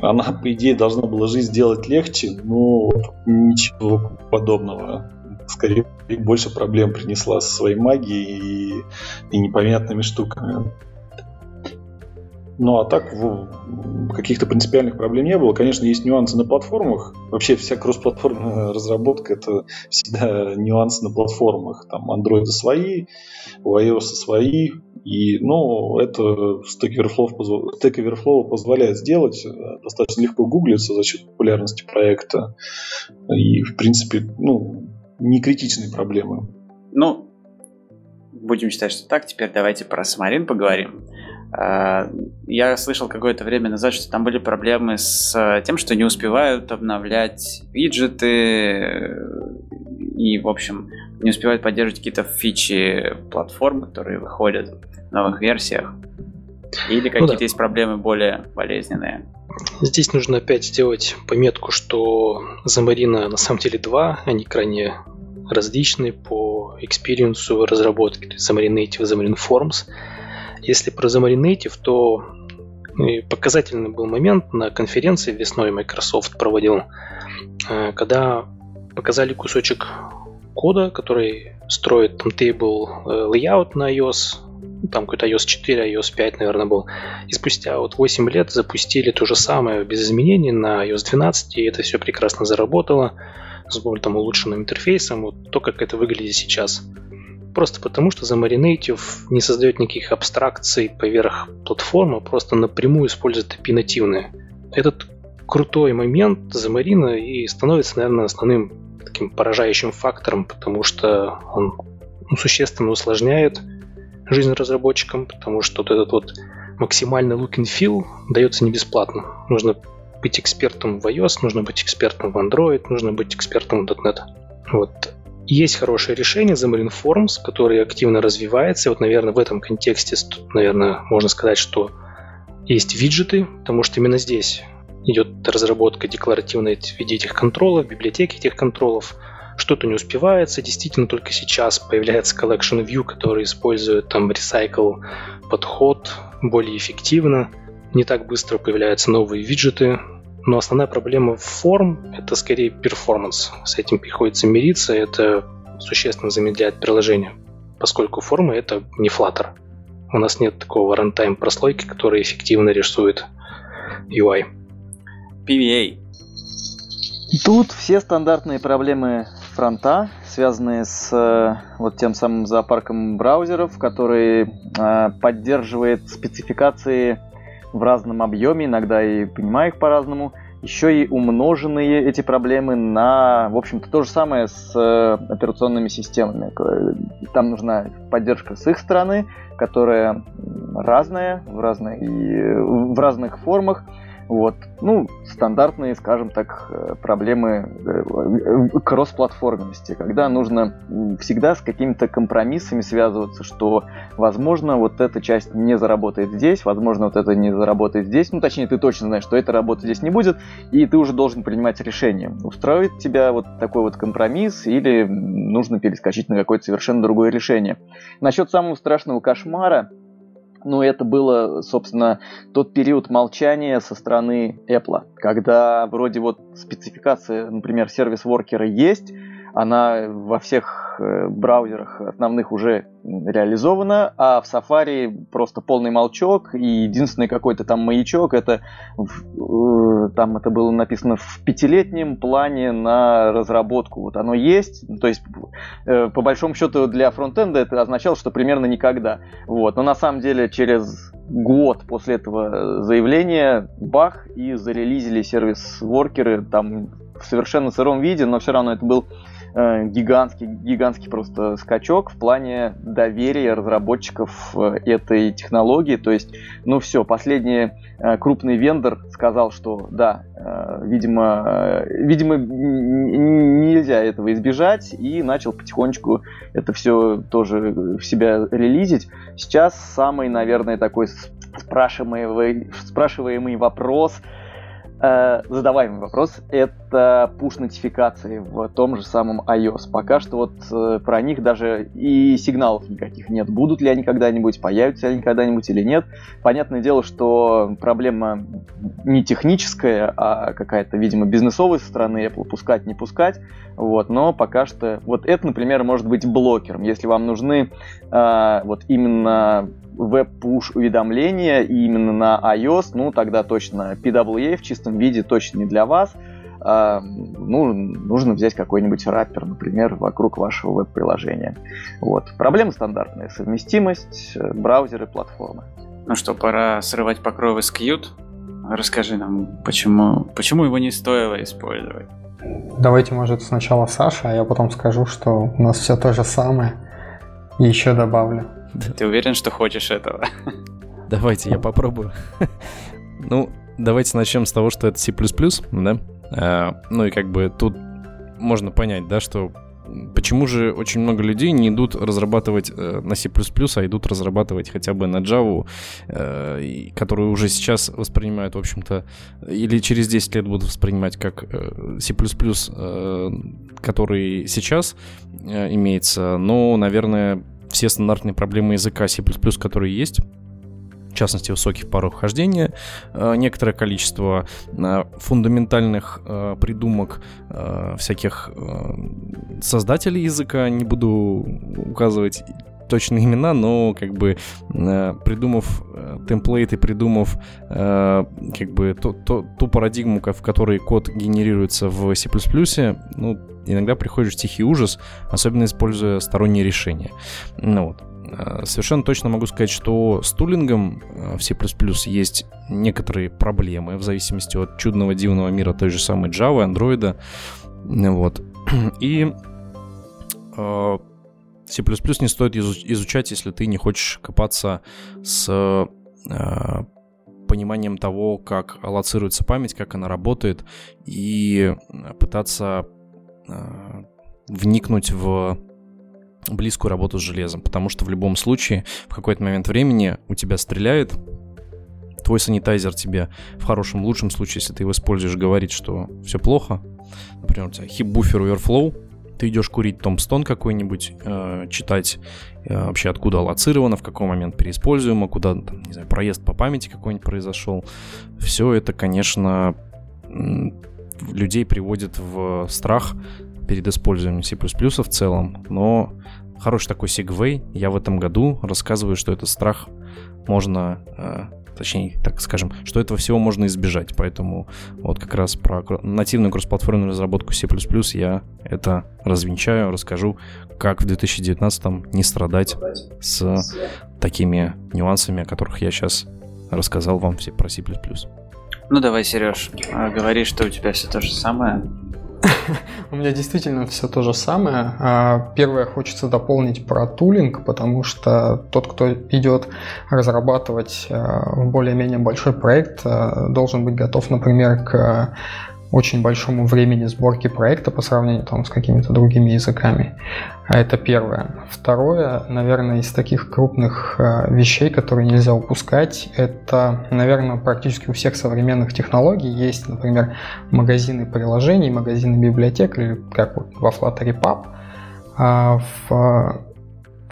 Она, по идее, должна была жизнь сделать легче, но ничего подобного. Скорее, больше проблем принесла со своей магией и, и непонятными штуками. Ну а так каких-то принципиальных проблем не было. Конечно, есть нюансы на платформах. Вообще вся кроссплатформенная разработка это всегда нюансы на платформах. Там Android свои, у iOS свои. И, ну, это Stack Overflow, Stack Overflow позволяет сделать. э, Достаточно легко гуглится за счет популярности проекта. И, в принципе, ну, не критичные проблемы. Ну, будем считать, что так. Теперь давайте про Самарин поговорим. А, Я слышал какое-то время назад, что там были проблемы с э, тем, что не успевают обновлять виджеты э, и, в общем, не успевают поддерживать какие-то фичи платформ, которые выходят в новых версиях. Или какие-то да. есть проблемы более болезненные. Здесь нужно опять сделать пометку, что Xamarin на самом деле два, они крайне различны по экспириенсу разработки. То есть Xamarin Native Xamarin Forms. Если про Xamarin Native, то э, показательный был момент на конференции весной Microsoft проводил, э, когда показали кусочек кода, который строит там table э, layout на iOS там какой-то iOS 4, iOS 5, наверное, был. И спустя вот 8 лет запустили то же самое без изменений на iOS 12, и это все прекрасно заработало с более там улучшенным интерфейсом, вот то, как это выглядит сейчас. Просто потому, что Xamarin не создает никаких абстракций поверх платформы, просто напрямую использует API нативные. Этот крутой момент Xamarin и становится, наверное, основным таким поражающим фактором, потому что он ну, существенно усложняет жизнь разработчикам, потому что вот этот вот максимальный look and feel дается не бесплатно. Нужно быть экспертом в iOS, нужно быть экспертом в Android, нужно быть экспертом в .NET. Вот. Есть хорошее решение Xamarin Forms, которое активно развивается. И вот, наверное, в этом контексте, наверное, можно сказать, что есть виджеты, потому что именно здесь идет разработка декларативной в виде этих контролов, библиотеки этих контролов, что-то не успевается. Действительно, только сейчас появляется Collection View, который использует там recycle подход более эффективно. Не так быстро появляются новые виджеты. Но основная проблема форм — это скорее перформанс. С этим приходится мириться, это существенно замедляет приложение, поскольку формы — это не Flutter. У нас нет такого runtime прослойки, которая эффективно рисует UI. PWA. Тут все стандартные проблемы фронта, связанные с э, вот тем самым зоопарком браузеров, который э, поддерживает спецификации в разном объеме, иногда и понимаю их по-разному. Еще и умноженные эти проблемы на, в общем-то, то же самое с э, операционными системами. Там нужна поддержка с их стороны, которая разная в, разной, в разных формах. Вот. Ну, стандартные, скажем так, э, проблемы э, кросс-платформенности, когда нужно всегда с какими-то компромиссами связываться, что, возможно, вот эта часть не заработает здесь, возможно, вот это не заработает здесь, ну, точнее, ты точно знаешь, что эта работа здесь не будет, и ты уже должен принимать решение, устроит тебя вот такой вот компромисс или нужно перескочить на какое-то совершенно другое решение. Насчет самого страшного кошмара, ну, это было, собственно, тот период молчания со стороны Apple, когда вроде вот спецификация, например, сервис-воркера есть, она во всех э, браузерах основных уже реализована, а в Safari просто полный молчок, и единственный какой-то там маячок, это э, там это было написано в пятилетнем плане на разработку. Вот оно есть, то есть э, по большому счету для фронтенда это означало, что примерно никогда. Вот. Но на самом деле через год после этого заявления бах и зарелизили сервис-воркеры там в совершенно сыром виде, но все равно это был гигантский, гигантский просто скачок в плане доверия разработчиков э, этой технологии. То есть, ну все, последний э, крупный вендор сказал, что да, видимо, видимо, нельзя этого избежать, и начал потихонечку это все тоже в себя релизить. Сейчас самый, наверное, такой спрашиваемый, спрашиваемый вопрос – Э, задаваемый вопрос – это push-нотификации в том же самом iOS. Пока что вот э, про них даже и сигналов никаких нет. Будут ли они когда-нибудь, появятся ли они когда-нибудь или нет. Понятное дело, что проблема не техническая, а какая-то, видимо, бизнесовая со стороны Apple, пускать, не пускать. Вот, но пока что вот это, например, может быть блокером. Если вам нужны э, вот именно веб-пуш уведомления именно на iOS, ну тогда точно PWA в чистом виде точно не для вас. А, ну, нужно взять какой-нибудь раппер, например, вокруг вашего веб-приложения. Вот. Проблема стандартная. Совместимость, э, браузеры, платформы. Ну что, пора срывать покровы с Qt. Расскажи нам, почему, почему его не стоило использовать? Давайте, может, сначала Саша, а я потом скажу, что у нас все то же самое. И еще добавлю. Ты уверен, что хочешь этого? Давайте, я попробую. Ну, давайте начнем с того, что это C++, да? А, ну и как бы тут можно понять, да, что почему же очень много людей не идут разрабатывать э, на C++, а идут разрабатывать хотя бы на Java, э, которую уже сейчас воспринимают, в общем-то, или через 10 лет будут воспринимать как э, C++, э, который сейчас э, имеется, но, наверное, все стандартные проблемы языка C++, которые есть, в частности, высоких порог вхождения, э, некоторое количество э, фундаментальных э, придумок всяких создателей языка, не буду указывать точные имена, но как бы э, придумав э, темплейты, придумав э, как бы то, то, ту парадигму, в которой код генерируется в C++, ну, иногда приходишь в тихий ужас, особенно используя сторонние решения. Ну вот. Э, совершенно точно могу сказать, что с тулингом э, в C++ есть некоторые проблемы в зависимости от чудного дивного мира той же самой Java, Android. Вот. И э, C++ не стоит изучать, если ты не хочешь копаться с пониманием того, как аллоцируется память, как она работает, и пытаться вникнуть в близкую работу с железом, потому что в любом случае в какой-то момент времени у тебя стреляет, твой санитайзер тебе в хорошем, лучшем случае, если ты его используешь, говорит, что все плохо. Например, у тебя хип-буфер overflow, ты идешь курить томстон какой-нибудь, э, читать э, вообще откуда аллоцировано, в какой момент переиспользуемо, куда, там, не знаю, проезд по памяти какой-нибудь произошел. Все это, конечно, людей приводит в страх перед использованием C++ в целом, но хороший такой сегвей. Я в этом году рассказываю, что этот страх можно, э, точнее, так скажем, что этого всего можно избежать. Поэтому вот как раз про нативную кроссплатформенную разработку C++ я это развенчаю, расскажу, как в 2019 не страдать с такими нюансами, о которых я сейчас рассказал вам все про C++. Ну давай, Сереж, а, говори, что у тебя все то же самое. У меня действительно все то же самое. А, первое хочется дополнить про тулинг, потому что тот, кто идет разрабатывать а, более-менее большой проект, а, должен быть готов, например, к очень большому времени сборки проекта по сравнению там, с какими-то другими языками. А это первое. Второе, наверное, из таких крупных э, вещей, которые нельзя упускать, это, наверное, практически у всех современных технологий есть, например, магазины приложений, магазины библиотек, или как вот во Flutter Pub. А в,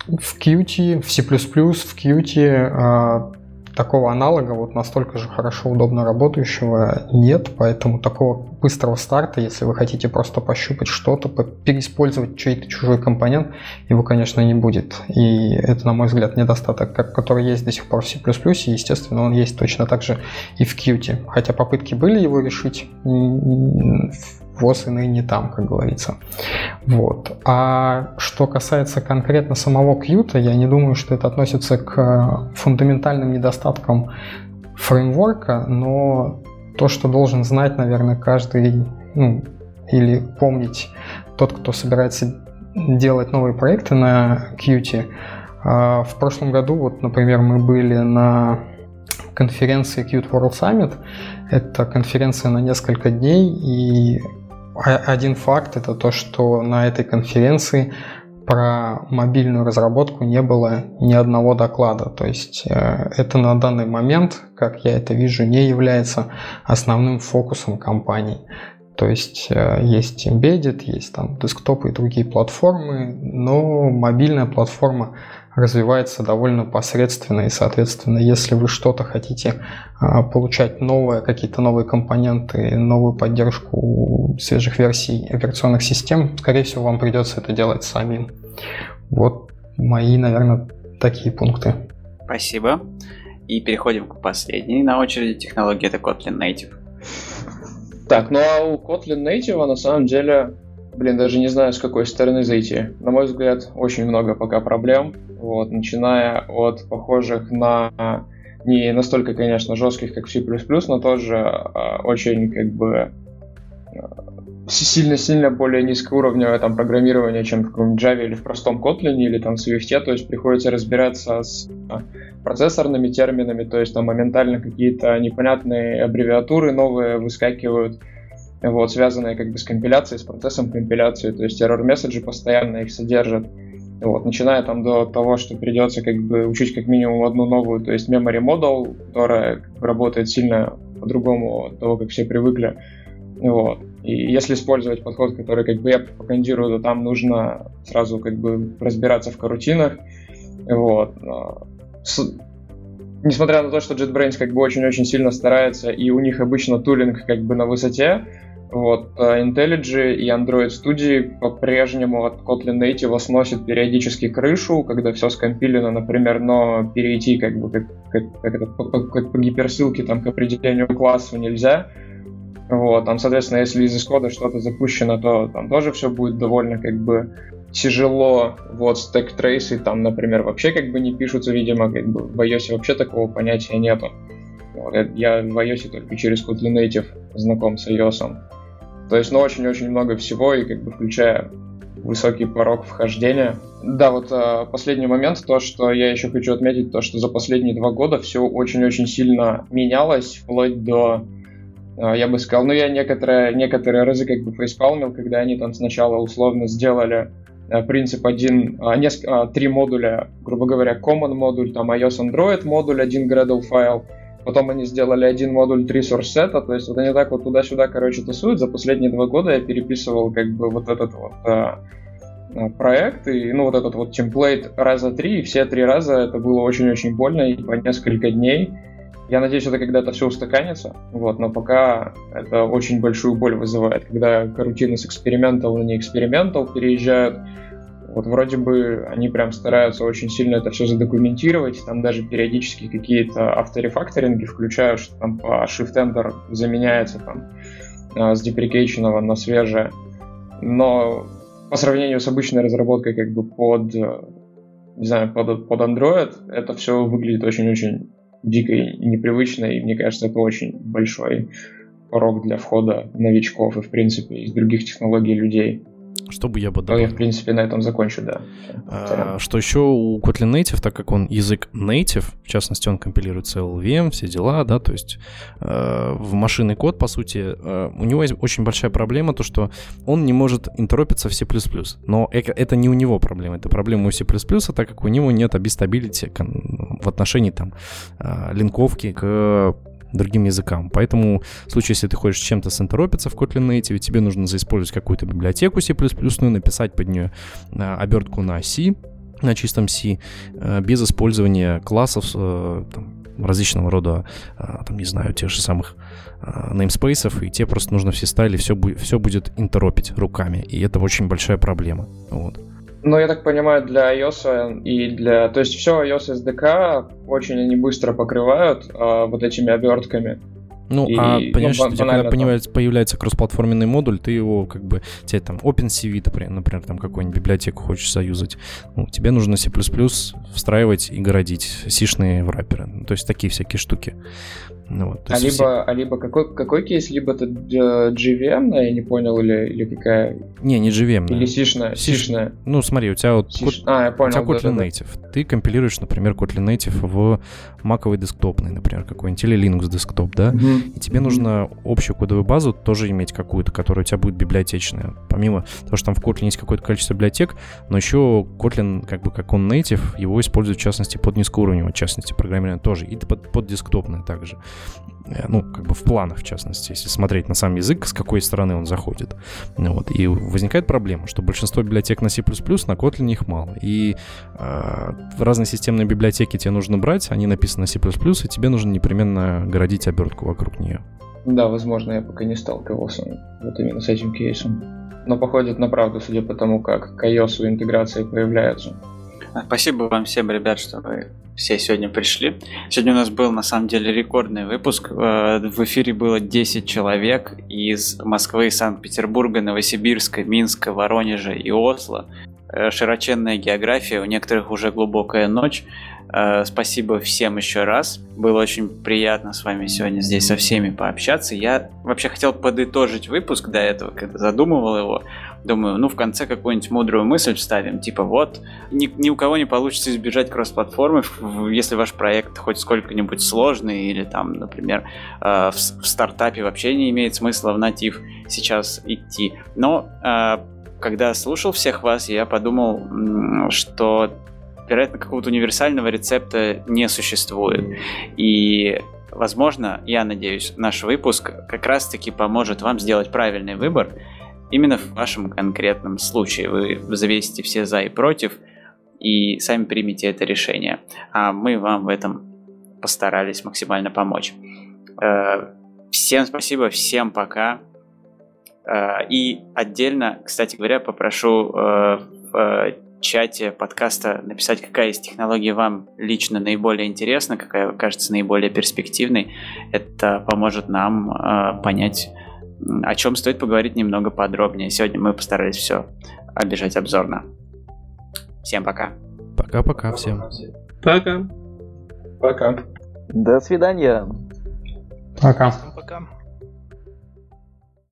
в Qt, в C++, в Qt такого аналога вот настолько же хорошо, удобно работающего нет, поэтому такого быстрого старта, если вы хотите просто пощупать что-то, переиспользовать чей-то чужой компонент, его, конечно, не будет. И это, на мой взгляд, недостаток, который есть до сих пор в C++, и, естественно, он есть точно так же и в Qt. Хотя попытки были его решить, ВОЗ и ныне там, как говорится. Вот. А что касается конкретно самого Qt, я не думаю, что это относится к фундаментальным недостаткам фреймворка, но то, что должен знать, наверное, каждый, ну, или помнить тот, кто собирается делать новые проекты на Qt. А, в прошлом году, вот, например, мы были на конференции Qt World Summit. Это конференция на несколько дней, и один факт это то, что на этой конференции про мобильную разработку не было ни одного доклада. То есть э, это на данный момент, как я это вижу, не является основным фокусом компании. То есть э, есть Embedded, есть там десктопы и другие платформы, но мобильная платформа развивается довольно посредственно, и, соответственно, если вы что-то хотите а, получать новое, какие-то новые компоненты, новую поддержку свежих версий операционных систем, скорее всего, вам придется это делать самим. Вот мои, наверное, такие пункты. Спасибо. И переходим к последней на очереди технологии, это Kotlin Native. Так, ну а у Kotlin Native на самом деле Блин, даже не знаю, с какой стороны зайти. На мой взгляд, очень много пока проблем. Вот, начиная от похожих на не настолько, конечно, жестких, как C++, но тоже э, очень, как бы, сильно-сильно более низкоуровневое там программирование, чем в каком-нибудь Java или в простом Kotlin или там в Swift, то есть приходится разбираться с процессорными терминами, то есть там моментально какие-то непонятные аббревиатуры новые выскакивают, вот, связанные как бы с компиляцией, с процессом компиляции, то есть error-месседжи постоянно их содержат, вот, начиная там до того, что придется как бы учить как минимум одну новую, то есть memory model, которая работает сильно по-другому от того, как все привыкли, вот. И если использовать подход, который как бы я пропагандирую, то там нужно сразу как бы разбираться в карутинах, вот. С... Несмотря на то, что JetBrains как бы очень-очень сильно старается, и у них обычно тулинг как бы на высоте, Вот, а IntelliJ и Android Studio по-прежнему от Kotlin Native сносит периодически крышу, когда все скомпилено, например, но перейти как бы как, как, как это, по, по, гиперссылке там, к определению классу нельзя. Вот, там, соответственно, если из исхода что-то запущено, то там тоже все будет довольно как бы тяжело. Вот стек трейсы там, например, вообще как бы не пишутся, видимо, как бы в iOS вообще такого понятия нету. Вот, я в iOS только через Kotlin Native знаком с iOS. То есть, ну, очень-очень много всего, и как бы включая высокий порог вхождения. Да, вот а, последний момент, то, что я еще хочу отметить, то, что за последние два года все очень-очень сильно менялось, вплоть до, а, я бы сказал, ну, я некоторые, некоторые разы как бы фейспалмил, когда они там сначала условно сделали а, принцип один, а, несколько, а, три модуля, грубо говоря, common модуль, там iOS Android модуль, один Gradle файл, Потом они сделали один модуль 3 source сета, то есть вот они так вот туда-сюда, короче, тусуют. За последние два года я переписывал как бы вот этот вот а, проект, и, ну, вот этот вот темплейт раза три, и все три раза это было очень-очень больно, и по несколько дней. Я надеюсь, это когда-то все устаканится, вот, но пока это очень большую боль вызывает, когда карутины с экспериментал на не экспериментал переезжают, вот вроде бы они прям стараются очень сильно это все задокументировать, там даже периодически какие-то авторефакторинги включают, что там по shift-enter заменяется там а, с деприкейшенного на свежее. Но по сравнению с обычной разработкой как бы под, не знаю, под, под Android, это все выглядит очень-очень дико и непривычно, и мне кажется, это очень большой порог для входа новичков и, в принципе, из других технологий людей. Что бы я бы добавил? Я, в принципе, на этом закончу, да. А, что еще у Kotlin Native, так как он язык native, в частности, он компилирует LLVM, все дела, да, то есть э, в машинный код, по сути, э, у него есть очень большая проблема, то, что он не может интеропиться в C++. Но это, не у него проблема, это проблема у C++, так как у него нет обистабилити в отношении там э, линковки к другим языкам. Поэтому в случае, если ты хочешь чем-то синтеропиться в Kotlin Native, тебе нужно заиспользовать какую-то библиотеку C++, ну, написать под нее а, обертку на C, на чистом C, а, без использования классов, а, там, различного рода, там, не знаю, тех же самых namespace, и тебе просто нужно все стайли, все, все будет интеропить руками, и это очень большая проблема. Вот. Ну, я так понимаю, для iOS и для... То есть все iOS SDK очень они быстро покрывают а, вот этими обертками. Ну, и, а понимаешь, ну, что когда появляется, появляется кроссплатформенный модуль, ты его как бы, тебе там OpenCV, например, там какую-нибудь библиотеку хочешь заюзать, ну, тебе нужно C++ встраивать и городить сишные врапперы. Ну, то есть такие всякие штуки. Ну, вот, а, либо, все... а либо какой, какой кейс? Либо это GVM, я не понял, или, или какая? Не, не GVM. Или сишная. сишная. Ну, смотри, у тебя вот Сиш... код... а, я понял, у тебя Kotlin да, Native. Да. Ты компилируешь, например, Kotlin Native в маковый десктопный, например, какой-нибудь, или Linux десктоп, да? Угу. И тебе нужно общую кодовую базу тоже иметь какую-то, которая у тебя будет библиотечная. Помимо того, что там в Kotlin есть какое-то количество библиотек, но еще Kotlin, как бы как он native, его используют в частности под низкоуровневое, в частности, программирование тоже, и под, под десктопное также. Э, ну, как бы в планах, в частности, если смотреть на сам язык, с какой стороны он заходит. Вот. И возникает проблема, что большинство библиотек на C++, на Kotlin их мало. И э, разные системные библиотеки тебе нужно брать, они написаны на C++, и тебе нужно непременно городить обертку вокруг нее. Да, возможно, я пока не сталкивался вот именно с этим кейсом. Но походит на правду, судя по тому, как к iOS интеграции появляются. Спасибо вам всем, ребят, что вы все сегодня пришли. Сегодня у нас был на самом деле рекордный выпуск. Э, в эфире было 10 человек из Москвы, Санкт-Петербурга, Новосибирска, Минска, Воронежа и Осло. Э, широченная география, у некоторых уже глубокая ночь. Э, спасибо всем еще раз. Было очень приятно с вами сегодня здесь со всеми пообщаться. Я вообще хотел подытожить выпуск до этого, когда задумывал его. Думаю, ну в конце какую-нибудь мудрую мысль вставим, типа вот, ни, ни у кого не получится избежать кросс-платформы, если ваш проект хоть сколько-нибудь сложный или там, например, э, в, в стартапе вообще не имеет смысла в натив сейчас идти. Но э, когда слушал всех вас, я подумал, что вероятно, какого-то универсального рецепта не существует. И, возможно, я надеюсь, наш выпуск как раз-таки поможет вам сделать правильный выбор именно в вашем конкретном случае. Вы взвесите все за и против и сами примите это решение. А мы вам в этом постарались максимально помочь. Э, всем спасибо, всем пока. Э, И отдельно, кстати говоря, попрошу э, чате подкаста написать, какая из технологий вам лично наиболее интересна, какая кажется наиболее перспективной. Это поможет нам э, понять, о чем стоит поговорить немного подробнее. Сегодня мы постарались все обижать обзорно. Всем пока. Пока-пока всем. Пока. Пока. До свидания. Пока. Пока.